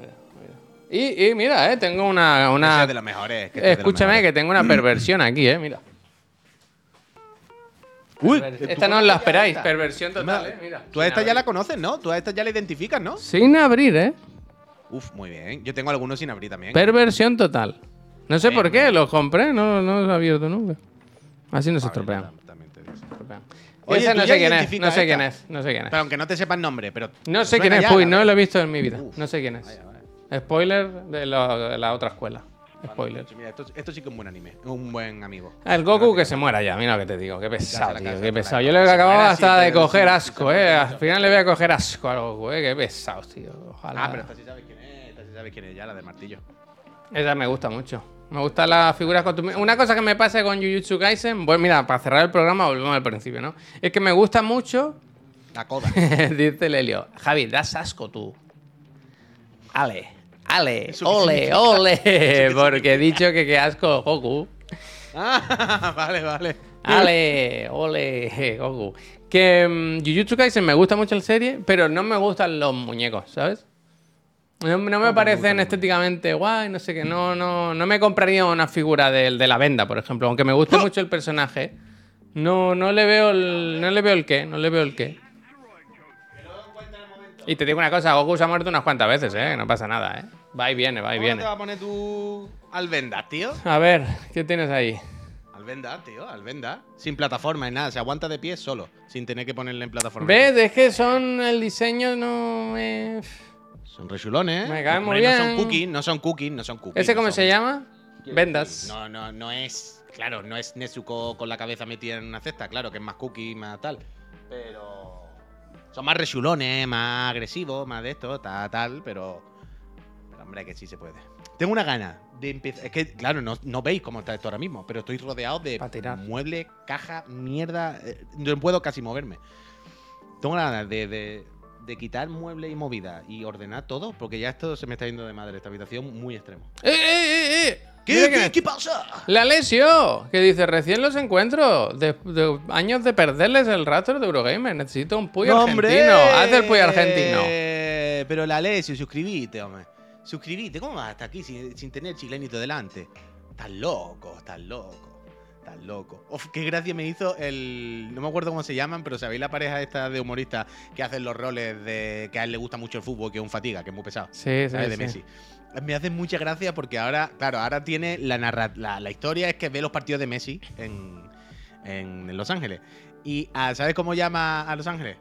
Mira, mira. Y, y mira, ¿eh? Tengo una... Una... es de los mejores. que de Escúchame que tengo una perversión aquí, ¿eh? Mira. Uy, Esta ¿tú no la esperáis. Perversión total, ¿eh? Mira. Tú a esta ya la conoces, ¿no? Tú a esta ya la identificas, ¿no? Sin abrir, ¿eh? Uf, muy bien. Yo tengo algunos sin abrir también. Perversión total. No sé por qué, los compré, no, no los he abierto nunca. Así no se estropean. tam- también te digo. estropean. Oye, Ese tú no ya sé quién es, no sé quién es, no sé quién es. Pero aunque no te sepas nombre, pero. No sé suena quién es, ya, Puy, la no verdad. lo he visto en mi vida. Uf. No sé quién es. Vaya, vaya. Spoiler de, lo- de la otra escuela. Spoiler. Mira, esto, esto sí que es un buen anime, es un buen amigo. Ah, El Goku que se muera ya, mira lo que te digo, qué pesado, tío, casa, qué pesado. Yo le acababa hasta de coger sí, asco, eh. Al final le voy a coger asco al Goku, eh, qué pesado, tío. Ojalá. Ah, pero esta sí sabes quién es, esta sí sabes quién es ya, la del martillo. Esa me gusta mucho. Me gustan las figuras con tu- Una cosa que me pasa con Jujutsu Kaisen, bueno, mira, para cerrar el programa volvemos al principio, ¿no? Es que me gusta mucho, La coda. dice Lelio, Javi, das asco tú. Ale, ale, ¿Eso qué ole, ole, porque he dicho que qué asco Goku. ah, vale, vale. Ale, ole, Goku. Que mm, Jujutsu Kaisen me gusta mucho la serie, pero no me gustan los muñecos, ¿sabes? No, no me parecen estéticamente guay, no sé qué. No, no, no me compraría una figura de, de la venda, por ejemplo. Aunque me guste mucho el personaje, no, no le veo el, no le veo el qué, no le veo el qué. Y te digo una cosa, Goku se ha muerto unas cuantas veces, ¿eh? No pasa nada, ¿eh? Va y viene, va y ¿Cómo viene. te va a poner tu Alvenda, tío? A ver, ¿qué tienes ahí? Alvenda, tío, Alvenda. Sin plataforma y nada, se aguanta de pie solo, sin tener que ponerle en plataforma. ¿Ves? Es que son. El diseño no me. Son rechulones, ¿eh? Me caen muy Hombre, No bien. son cookies, no son cookies, no son cookies. ¿Ese no cómo son- se llama? Vendas. No, no, no es. Claro, no es Nezuko con la cabeza metida en una cesta, claro, que es más cookie, más tal. Pero. Son más rechulones, más agresivos, más de esto, tal, tal, pero. Hombre, que sí se puede. Tengo una gana de empezar. Es que, claro, no, no veis cómo está esto ahora mismo, pero estoy rodeado de muebles, caja, mierda. eh, No puedo casi moverme. Tengo ganas de, de, de quitar muebles y movidas y ordenar todo, porque ya esto se me está yendo de madre, esta habitación muy extremo. ¡Eh, eh, eh! eh! ¿Qué, qué, qué pasa? La Lesio, que dice, recién los encuentro. De, de años de perderles el rastro de Eurogamer. Necesito un Puy argentino. Haz el Puy argentino. Pero la Alessio, suscribite, hombre. Suscribite. ¿Cómo vas hasta aquí sin, sin tener chilenito delante? Estás loco, estás loco. Estás loco. Uf, qué gracia me hizo el. No me acuerdo cómo se llaman, pero sabéis la pareja esta de humoristas que hacen los roles de. que a él le gusta mucho el fútbol, que es un fatiga, que es muy pesado. Sí, sí, ¿sabes? De sí. Messi. Me hace mucha gracia porque ahora, claro, ahora tiene la narra la, la historia es que ve los partidos de Messi en, en Los Ángeles. Y ah, ¿sabes cómo llama a Los Ángeles?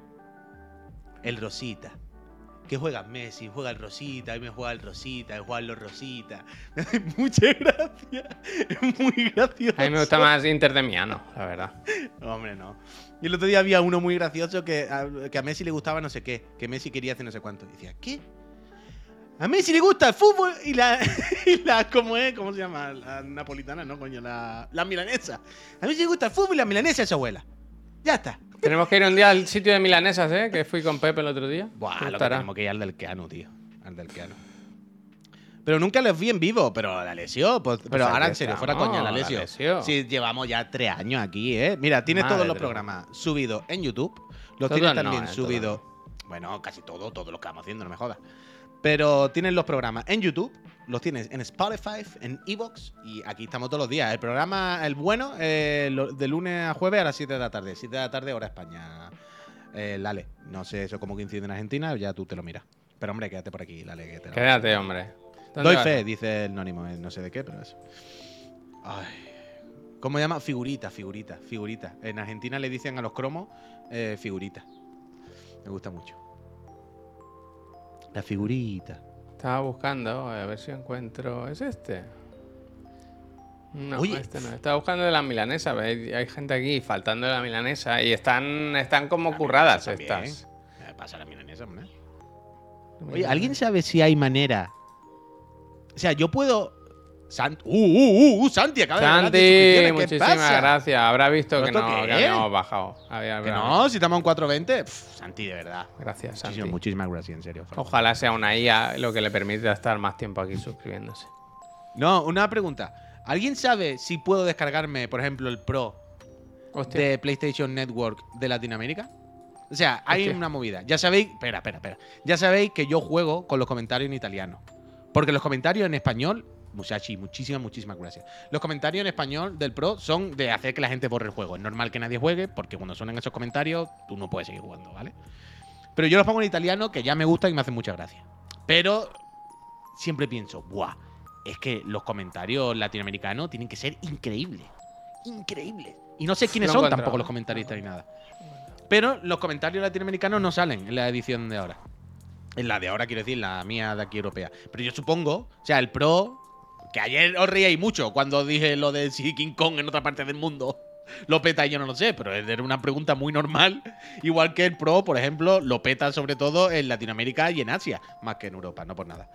El Rosita. Que juega Messi, juega el Rosita, y me juega el Rosita, y juegan los Rosita. Me hace mucha gracia. Es muy gracioso. A mí me gusta más Inter de Miano, la verdad. No, hombre, no. Y el otro día había uno muy gracioso que a, que a Messi le gustaba no sé qué, que Messi quería hacer no sé cuánto. Y decía, ¿qué? A Messi le gusta el fútbol y la, y la ¿cómo es? ¿Cómo se llama? La napolitana, no, coño, la, la milanesa. A Messi le gusta el fútbol y la milanesa es su abuela. Ya está. Tenemos que ir un día al sitio de milanesas, ¿eh? Que fui con Pepe el otro día. Buah, lo que tenemos que ir al del Keanu, tío. Al del Keanu. Pero nunca los vi en vivo, pero la lesión. Pues, pero aquí ahora en serio, fuera coña, la la lesión. Sí, llevamos ya tres años aquí, ¿eh? Mira, tienes Madre todos los programas subidos en YouTube. Los Todos tienes no, también eh, todos subidos. Bueno, casi todo, todo lo que vamos haciendo, no me jodas. Pero tienes los programas en YouTube, los tienes en Spotify, en Evox y aquí estamos todos los días. El programa, el bueno, eh, lo- de lunes a jueves a las 7 de la tarde. 7 de la tarde, hora España. Eh, Lale, no sé eso cómo coincide en Argentina, ya tú te lo miras. Pero hombre, quédate por aquí, Lale, que te lo Quédate, hombre. ¿Dónde Doy vas? fe, dice el anónimo, eh, no sé de qué, pero eso. Ay. ¿Cómo se llama? Figurita, figurita, figurita. En Argentina le dicen a los cromos eh, figurita. Me gusta mucho. La figurita. Estaba buscando, a ver si encuentro. ¿Es este? No, Oye. este no. Estaba buscando de la milanesa. Hay, hay gente aquí faltando de la milanesa y están, están como curradas También. estas. Me pasa la milanesa, hombre. Oye, ¿alguien sabe si hay manera? O sea, yo puedo. Sant- ¡Uh, uh, uh! Santi, acaba Santi, 10 suscripciones, ¿qué muchísimas gracias. Habrá visto que ¿Esto no, que habíamos bajado. Había- Que no, si estamos en 420. Pff, Santi, de verdad. Gracias, Santi. Muchísimas, muchísimas gracias, en serio. Ojalá sea una IA lo que le permita estar más tiempo aquí suscribiéndose. No, una pregunta. ¿Alguien sabe si puedo descargarme, por ejemplo, el Pro Hostia. de PlayStation Network de Latinoamérica? O sea, hay Hostia. una movida. Ya sabéis, espera, espera, espera. Ya sabéis que yo juego con los comentarios en italiano. Porque los comentarios en español, muchachi, muchísimas, muchísimas gracias. Los comentarios en español del Pro son de hacer que la gente borre el juego. Es normal que nadie juegue, porque cuando suenan esos comentarios, tú no puedes seguir jugando, ¿vale? Pero yo los pongo en italiano, que ya me gusta y me hacen mucha gracia. Pero siempre pienso, ¡buah! es que los comentarios latinoamericanos tienen que ser increíbles. Increíbles. Y no sé quiénes son encuentro. tampoco los comentaristas ni nada. Pero los comentarios latinoamericanos no salen en la edición de ahora. En la de ahora, quiero decir, la mía de aquí europea. Pero yo supongo, o sea, el pro, que ayer os reíais mucho cuando dije lo de si King Kong en otra parte del mundo lo peta y yo no lo sé, pero era una pregunta muy normal. Igual que el pro, por ejemplo, lo peta sobre todo en Latinoamérica y en Asia, más que en Europa, no por nada.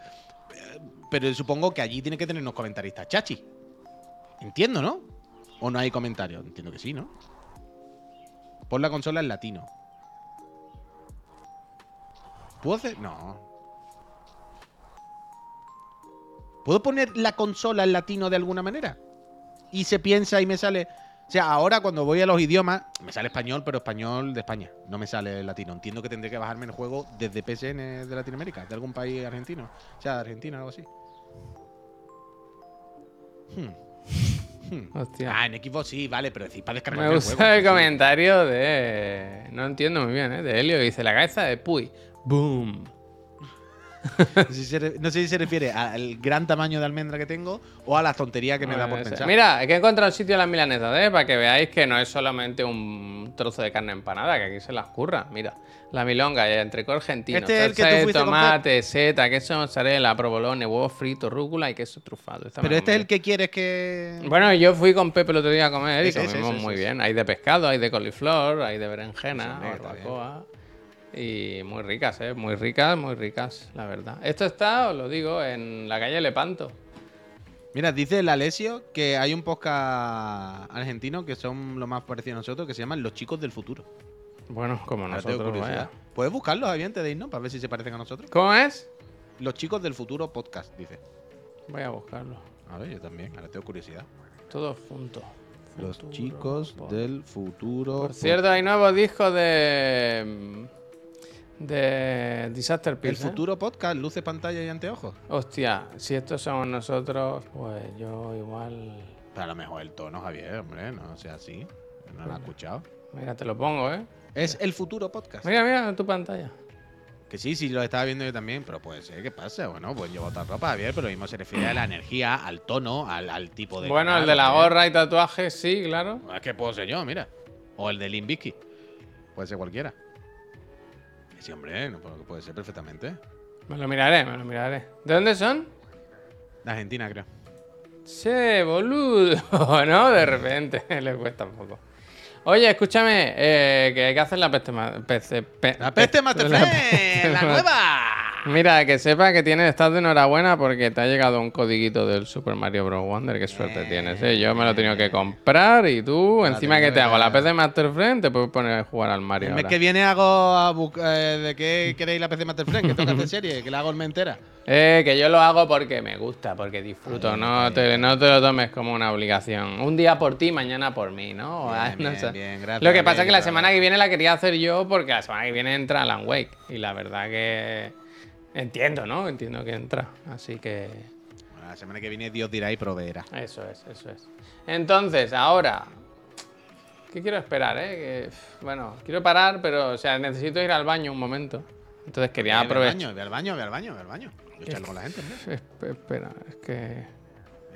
Pero supongo que allí tiene que tener unos comentaristas chachi. Entiendo, ¿no? ¿O no hay comentarios? Entiendo que sí, ¿no? Pon la consola en latino. ¿Puedo hacer? No. ¿Puedo poner la consola en latino de alguna manera? Y se piensa y me sale. O sea, ahora cuando voy a los idiomas, me sale español, pero español de España. No me sale latino. Entiendo que tendré que bajarme el juego desde PSN de Latinoamérica, de algún país argentino. O sea, de Argentina, algo así. Hmm. Hmm. Hostia. Ah, en Xbox sí, vale, pero decir para descargar Me el gusta juego. el comentario de. No entiendo muy bien, ¿eh? De Helio. que Dice la cabeza de Puy. Boom. No sé, si se refiere al gran tamaño de almendra que tengo o a la tontería que me da por pensar. Mira, es que he encontrado un sitio en las milanesas, ¿eh? Para que veáis que no es solamente un trozo de carne empanada, que aquí se las curra. Mira, la milonga, el entrecot argentino, Este es el que de tomate, seta, queso mozzarella, provolone, huevo frito, rúcula y queso trufado. Esta Pero este es el que quieres que. Bueno, yo fui con Pepe el otro día a comer y Ese, comimos ese, muy bien. Hay de pescado, hay de coliflor, hay de berenjena, Sí, barbacoa. Y muy ricas, ¿eh? Muy ricas, muy ricas, la verdad. Esto está, os lo digo, en la calle Lepanto. Mira, dice el Alessio que hay un podcast argentino que son lo más parecido a nosotros que se llaman Los Chicos del Futuro. Bueno, como Ahora nosotros, vaya. ¿Puedes buscarlos ahí antes de irnos para ver si se parecen a nosotros? ¿Cómo es? Los Chicos del Futuro podcast, dice. Voy a buscarlo. A ver, yo también, ahora tengo curiosidad. Todo junto. Los Futuro Chicos del Futuro. Por cierto, hay nuevos discos de. De Disaster El Pills. ¿eh? futuro podcast, luces, pantalla y anteojos. Hostia, si estos somos nosotros, pues yo igual. Pero a lo mejor el tono, Javier, hombre, no sea así. No lo has escuchado. Mira, te lo pongo, ¿eh? Es el futuro podcast. Mira, mira tu pantalla. Que sí, sí, lo estaba viendo yo también, pero puede ser, ¿qué pasa? Bueno, pues llevo otra ropa, Javier, pero lo mismo se refiere a la energía, al tono, al, al tipo de. Bueno, el de la Javier. gorra y tatuajes, sí, claro. Es que puedo ser yo, mira. O el de Limbisky. Puede ser cualquiera. Sí, hombre, no, puede- ser perfectamente. Me lo miraré, me lo miraré. ¿De dónde son? De Argentina, creo. Che, boludo, ¿no? De repente, le cuesta un poco. Oye, escúchame, eh, que hay que hacer la peste ma- peste- pe- ¡La peste pe- Master la ¡La nueva! Mira, que sepa que tienes, estás de enhorabuena porque te ha llegado un codiguito del Super Mario Bros. Wonder. Qué suerte tienes, ¿eh? Yo me lo he tenido que comprar y tú, La encima que te hago la PC Master Friend, te puedes poner a jugar al Mario. El mes ahora. que viene hago a eh, de qué queréis la PC Master Friend, que toca hacer serie, que la hago en entera. Eh, que yo lo hago porque me gusta, porque disfruto. No, te, no te lo tomes como una obligación. Un día por ti, mañana por mí, ¿no? Bien, Ah, no bien, sé. bien, gracias, lo que pasa es que la semana que viene la quería hacer yo porque la semana que viene entra Alan Wake. Y la verdad que entiendo, ¿no? Entiendo que entra. Así que Bueno, la semana que viene Dios dirá y proveerá. eso es, eso es. Entonces, ahora... ¿Qué quiero esperar, eh? Que, bueno, quiero parar, pero, o sea, necesito ir al baño un momento. Entonces quería Ve al aprovechar... baño, ve al baño, ve al baño, ve al baño. Yo charlo con la gente. Esp- Espera, es que...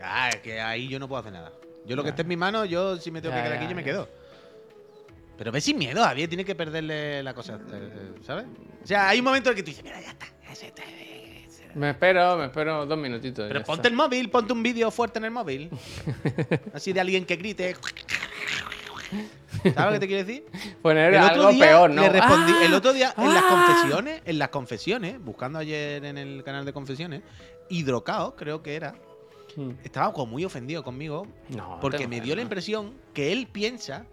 Ah, es que ahí yo no puedo hacer nada. Yo lo que esté en mi mano, yo si me tengo Ya, que quedar ya, aquí, yo me ya. quedo. Pero ve sin miedo, Javier, tiene que perderle la cosa, eh, eh, ¿sabes? O sea, hay un momento en el que tú dices, mira, ya está. Ese está, ese". Me espero, me espero dos minutitos. Pero ponte está. el móvil, ponte un vídeo fuerte en el móvil. Así de alguien que grite. ¿Sabes lo que te quiero decir? Poner El otro algo día peor, ¿no? le respondí, ¡Ah! el otro día en las ¡Ah! confesiones, en las confesiones, buscando ayer en el canal de confesiones, Hidrocao, creo que era, Hmm. estaba como muy ofendido conmigo No, porque me dio la impresión que él piensa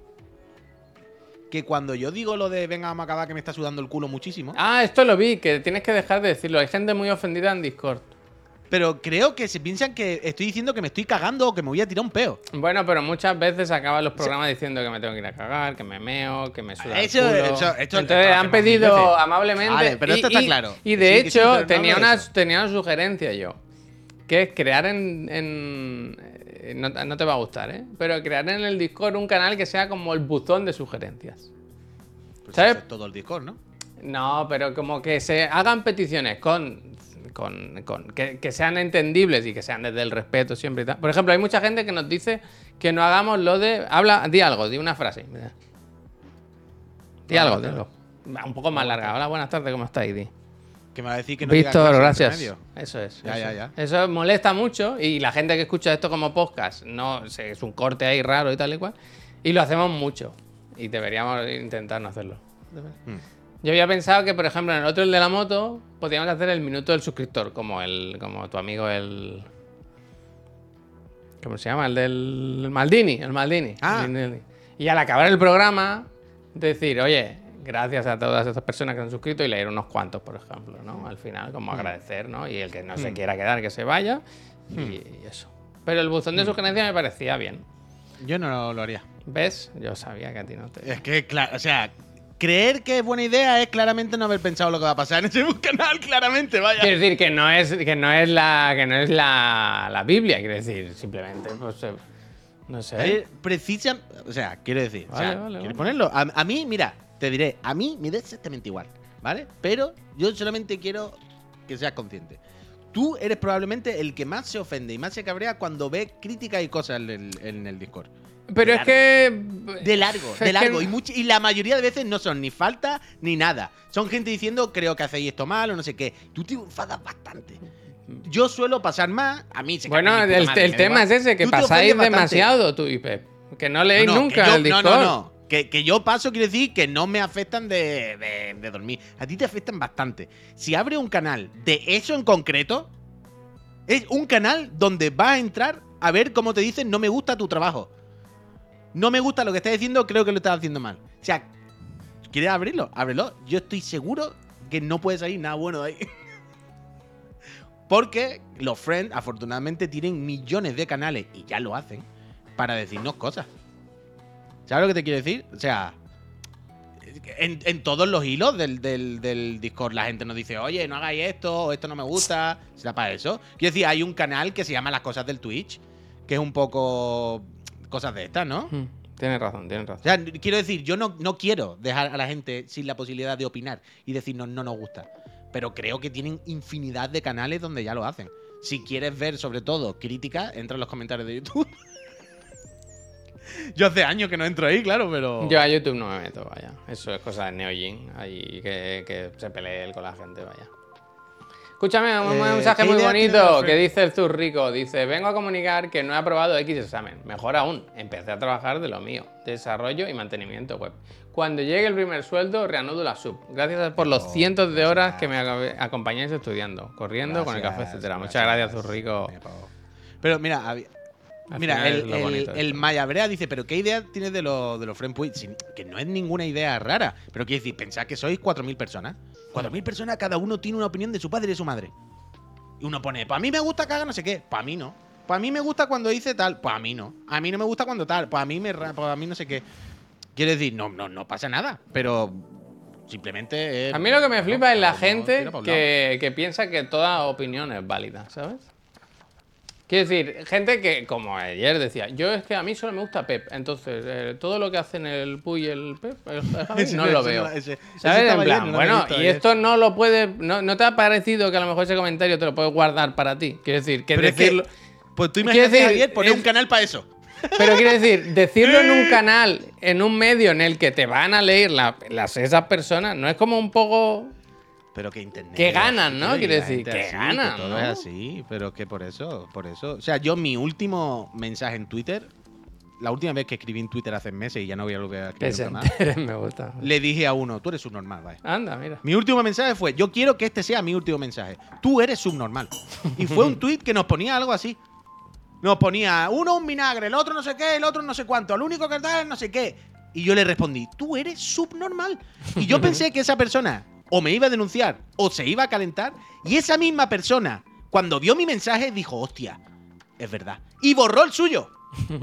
que cuando yo digo lo de venga, vamos a acabar que me está sudando el culo muchísimo, Ah, esto lo vi, que tienes que dejar de decirlo. Hay gente muy ofendida en Discord. pero creo que se piensan que estoy diciendo que me estoy cagando o que me voy a tirar un peo. Bueno, pero muchas veces acaban los programas diciendo que me tengo que ir a cagar, que me meo, que me suda Eso- el culo. eso- esto- esto Entonces han pedido amablemente. Vale, pero y- esto está y- claro. Y de sí, que sí, hecho, tenía, una, tenía una sugerencia yo. Que es crear en. en- eh, no, no te va a gustar, ¿eh? Pero crear en el Discord un canal que sea como el buzón de sugerencias. Pues ¿Sabes? es todo el Discord, ¿no? No, pero como que se hagan peticiones con con, con- que, que sean entendibles y que sean desde el respeto siempre y tal. Por ejemplo, hay mucha gente que nos dice que no hagamos lo de. Habla, di algo, di una frase. Mira. Di algo, di algo. Un poco más larga. Hola, buenas tardes, ¿cómo estáis? Di. Que me va a decir que no Víctor, gracias. Eso es. Ya, eso. ya, ya. Eso molesta mucho y la gente que escucha esto como podcast, no sé, es un corte ahí raro y tal y cual. Y lo hacemos mucho. Y deberíamos intentar no hacerlo. Hmm. Yo había pensado que, por ejemplo, en el otro, el de la moto, podríamos hacer el minuto del suscriptor, como el, como tu amigo el. ¿Cómo se llama? El del Maldini, el Maldini. Ah. El- Y al acabar el programa, decir, oye, gracias a todas estas personas que han suscrito y leer unos cuantos, por ejemplo, ¿no? Al final, como Hmm. agradecer, ¿no? Y el que no se quiera quedar, que se vaya. Y, y eso. Pero el buzón Hmm. de sugerencia me parecía bien. Yo no lo, haría. ¿Ves? Yo sabía que a ti no te. Es que, claro, o sea, creer que es buena idea es claramente no haber pensado lo que va a pasar en ese canal, claramente, vaya. Quiero decir que no es, que no es la, que no es la, la Biblia, quiero decir, simplemente, pues, eh, no sé. Precisa, o sea, quiero decir, o sea, Vale, vale, ¿quieres vale. ponerlo? A, a mí, mira, te diré, a mí me da exactamente igual, ¿vale? Pero yo solamente quiero que seas consciente. Tú eres probablemente el que más se ofende y más se cabrea cuando ve críticas y cosas en el, en el Discord. Pero es que. De largo, de que- largo. Y, much- y la mayoría de veces no son ni falta ni nada. Son gente diciendo, creo que hacéis esto mal o no sé qué. Tú te enfadas bastante. Yo suelo pasar más. A mí se Bueno, el, madre, el tema es ese, que Tú pasáis demasiado tú y Pep. Que no leéis No, no, nunca yo- el Discord. No, no, no. Que, yo paso quiere decir que no me afectan de, de- de dormir. A ti te afectan bastante. Si abre un canal de eso en concreto, es un canal donde vas a entrar a ver cómo te dicen no me gusta tu trabajo. No me gusta lo que estás diciendo, creo que lo estás haciendo mal. O sea, ¿quieres abrirlo? Ábrelo. Yo estoy seguro que no puede salir nada bueno de ahí. Porque los friends, afortunadamente, tienen millones de canales, y ya lo hacen, para decirnos cosas. ¿Sabes lo que te quiero decir? O sea, en, en todos los hilos del, del- del Discord la gente nos dice, oye, no hagáis esto, o esto no me gusta. ¿Será para eso? Quiero decir, hay un canal que se llama Las Cosas del Twitch, que es un poco cosas de estas, ¿no? Mm, Tienes razón, tienes O razón. sea, quiero decir, yo no, no quiero dejar a la gente sin la posibilidad de opinar y decirnos no nos gusta. Pero creo que tienen infinidad de canales donde ya lo hacen. Si quieres ver, sobre todo, críticas, entra en los comentarios de YouTube. yo hace años que no entro ahí, claro, pero. Yo a YouTube no me meto, vaya. Eso es cosa de Neojin, ahí que, que se pelee él con la gente, vaya. Escúchame, un Eh, mensaje ¿qué muy bonito que dice el Zurrico. Dice, vengo a comunicar que no he aprobado X examen. Mejor aún, empecé a trabajar de lo mío. Desarrollo y mantenimiento web. Cuando llegue el primer sueldo, reanudo la sub. Gracias por los Oh, cientos de horas que me ac- acompañáis estudiando, corriendo con el café, etcétera. Muchas gracias, Zurrico. Pero mira, había- Al mira, el, lo el, bonito de el esto. Maya Brea dice, pero ¿qué idea tienes de los de los friend? Sin- Que no es ninguna idea rara. Pero quiere decir, pensad que sois 4.000 personas. 4.000 personas, cada uno tiene una opinión de su padre y de su madre. Y uno pone, pues a mí me gusta que haga no sé qué. Pues a mí no. Pues a mí me gusta cuando dice tal. Pues a mí no. A mí no me gusta cuando tal. Pues a mí me pues a mí no sé qué. Quiere decir, no, no, no pasa nada. Pero simplemente A mí lo que me no, flipa es la no, gente que, que piensa que toda opinión es válida, ¿sabes? Quiero decir, gente que, como ayer decía, yo es que a mí solo me gusta Pep, entonces eh, todo lo que hacen el Puy y el Pep, el Javi, Ese- no lo veo. no- ese- ese ¿Sabes? estaba En plan, ayer, no bueno, y ayer. esto no lo puede, no, ¿no te ha parecido que a lo mejor ese comentario te lo puedes guardar para ti? Quiero decir, que Pero es que- decirlo... Pues tú imagínate, decir, Javier, poner es- un canal para eso. Pero quiero decir, decirlo en un canal, en un medio en el que te van a leer la- las, esas personas, no es como un poco... Pero que internet. Que ganan, ¿no? Quiere decir, que así, ganan, todo ¿no? es así, pero que por eso, por eso. O sea, yo mi último mensaje en Twitter, la última vez que escribí en Twitter hace meses y ya no voy a a Que nunca más, me gusta. le dije a uno, tú eres subnormal, vaya. Anda, mira. Mi último mensaje fue, yo quiero que este sea mi último mensaje. Tú eres subnormal. Y fue un tweet que nos ponía algo así. Nos ponía, uno un vinagre, el otro no sé qué, el otro no sé cuánto, el único que tal, no sé qué. Y yo le respondí, tú eres subnormal. Y yo pensé que esa persona o me iba a denunciar o se iba a calentar. Y esa misma persona, cuando vio mi mensaje, dijo, hostia, es verdad. Y borró el suyo.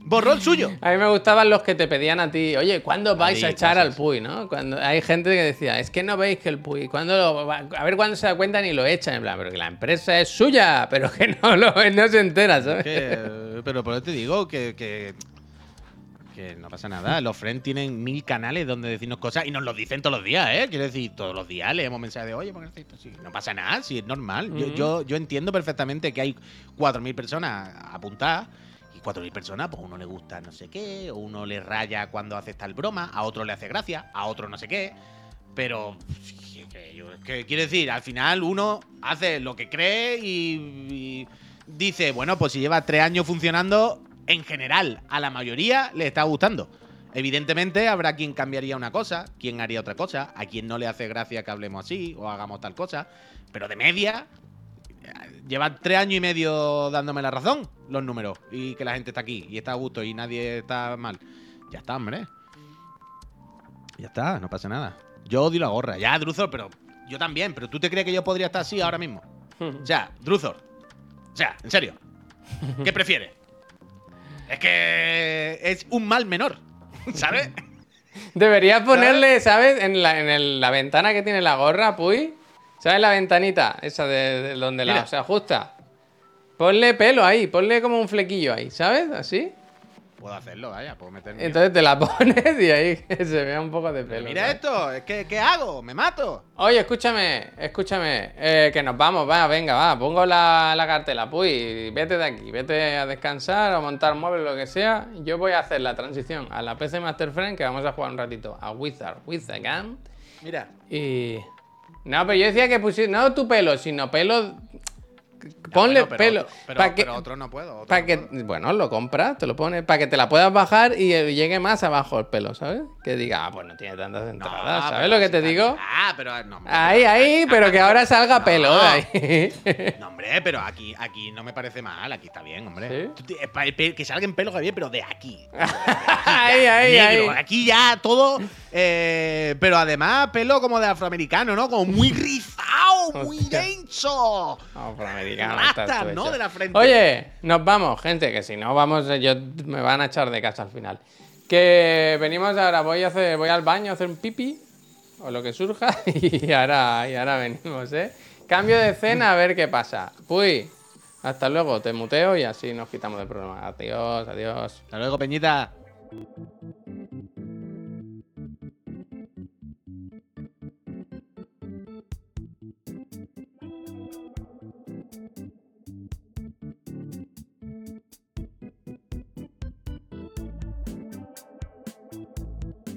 Borró el suyo. A mí me gustaban los que te pedían a ti, oye, ¿cuándo vais a echar al. Puy, no? Cuando hay gente que decía, es que no veis que el Puy, ¿cuándo lo va- a ver cuándo se da cuenta y lo echan, en plan, pero que la empresa es suya, pero que no, lo, no se entera, ¿sabes? Que, pero por eso te digo que, que, que no pasa nada. Los friends tienen mil canales donde decirnos cosas y nos lo dicen todos los días, ¿eh? Quiero decir, todos los días leemos mensajes de, oye, ¿por qué hacéis esto así? No pasa nada, si es normal. Yo- yo, yo entiendo perfectamente que hay 4.000 personas apuntadas y 4.000 personas, pues uno le gusta no sé qué, o uno le raya cuando hace tal broma, a otro le hace gracia, a otro no sé qué. Pero, que- quiero decir, al final uno hace lo que cree y, y dice, bueno, pues si lleva tres años funcionando, en general, a la mayoría le está gustando. Evidentemente habrá quien cambiaría una cosa, quien haría otra cosa, a quien no le hace gracia que hablemos así o hagamos tal cosa, pero de media llevan tres años y medio dándome la razón los números y que la gente está aquí y está a gusto y nadie está mal. Ya está, hombre. Ya está, no pasa nada. Yo odio la gorra, ya, Druzor, pero yo también, pero tú te crees que yo podría estar así ahora mismo. O sea, Druzor. O sea, en serio. ¿Qué prefieres? Es que es un mal menor, ¿sabes? Deberías ponerle, ¿sabes? En la, en el- la ventana que tiene la gorra, Puy. ¿Sabes la ventanita? Esa de, de donde la, se ajusta. Ponle pelo ahí, ponle como un flequillo ahí, ¿sabes? Así. Puedo hacerlo, vaya, puedo meterme. Entonces te la pones y ahí que se vea un poco de pelo. Mira ¿sabes? esto, es que ¿qué hago? ¿Me mato? Oye, escúchame, escúchame, eh, que nos vamos, va, venga, va, pongo la, la cartela, puy, vete de aquí, vete a descansar o montar muebles, lo que sea. Yo voy a hacer la transición a la PC Master Friend, que vamos a jugar un ratito a Wizard with a Gun. Mira. Y. No, pero yo decía que pusiera. No tu pelo, sino pelo. Ponle Bueno, pero pelo. otro- pero, para que, pero otro no puedo. otro pa' no que- puedo. bueno, lo compras, te lo pones. Para que te la puedas bajar y eh, llegue más abajo el pelo, ¿sabes? Que diga, ah, pues no tiene tantas No, entradas, ¿sabes lo que si te digo? Ah, pero no. Ahí, ahí, pero que ahora salga pelo de ahí. No, hombre, pero aquí, aquí no me parece mal, aquí está bien, hombre. ¿Sí? Que salga en pelo Javier, pero de aquí. ahí, ahí, Negro, ahí. Aquí ya todo. eh, pero además, pelo como de afroamericano, ¿no? Como muy rizado, muy denso. Afroamericano, Oye, nos vamos, gente, que si no vamos, eh, yo, me van a echar de casa al final. Que venimos ahora, voy a hacer, voy al baño a hacer un pipi o lo que surja y ahora, y ahora venimos, ¿eh? Cambio de escena a ver qué pasa. Uy, hasta luego, te muteo y así nos quitamos del programa. Adiós, adiós. Hasta luego, Peñita.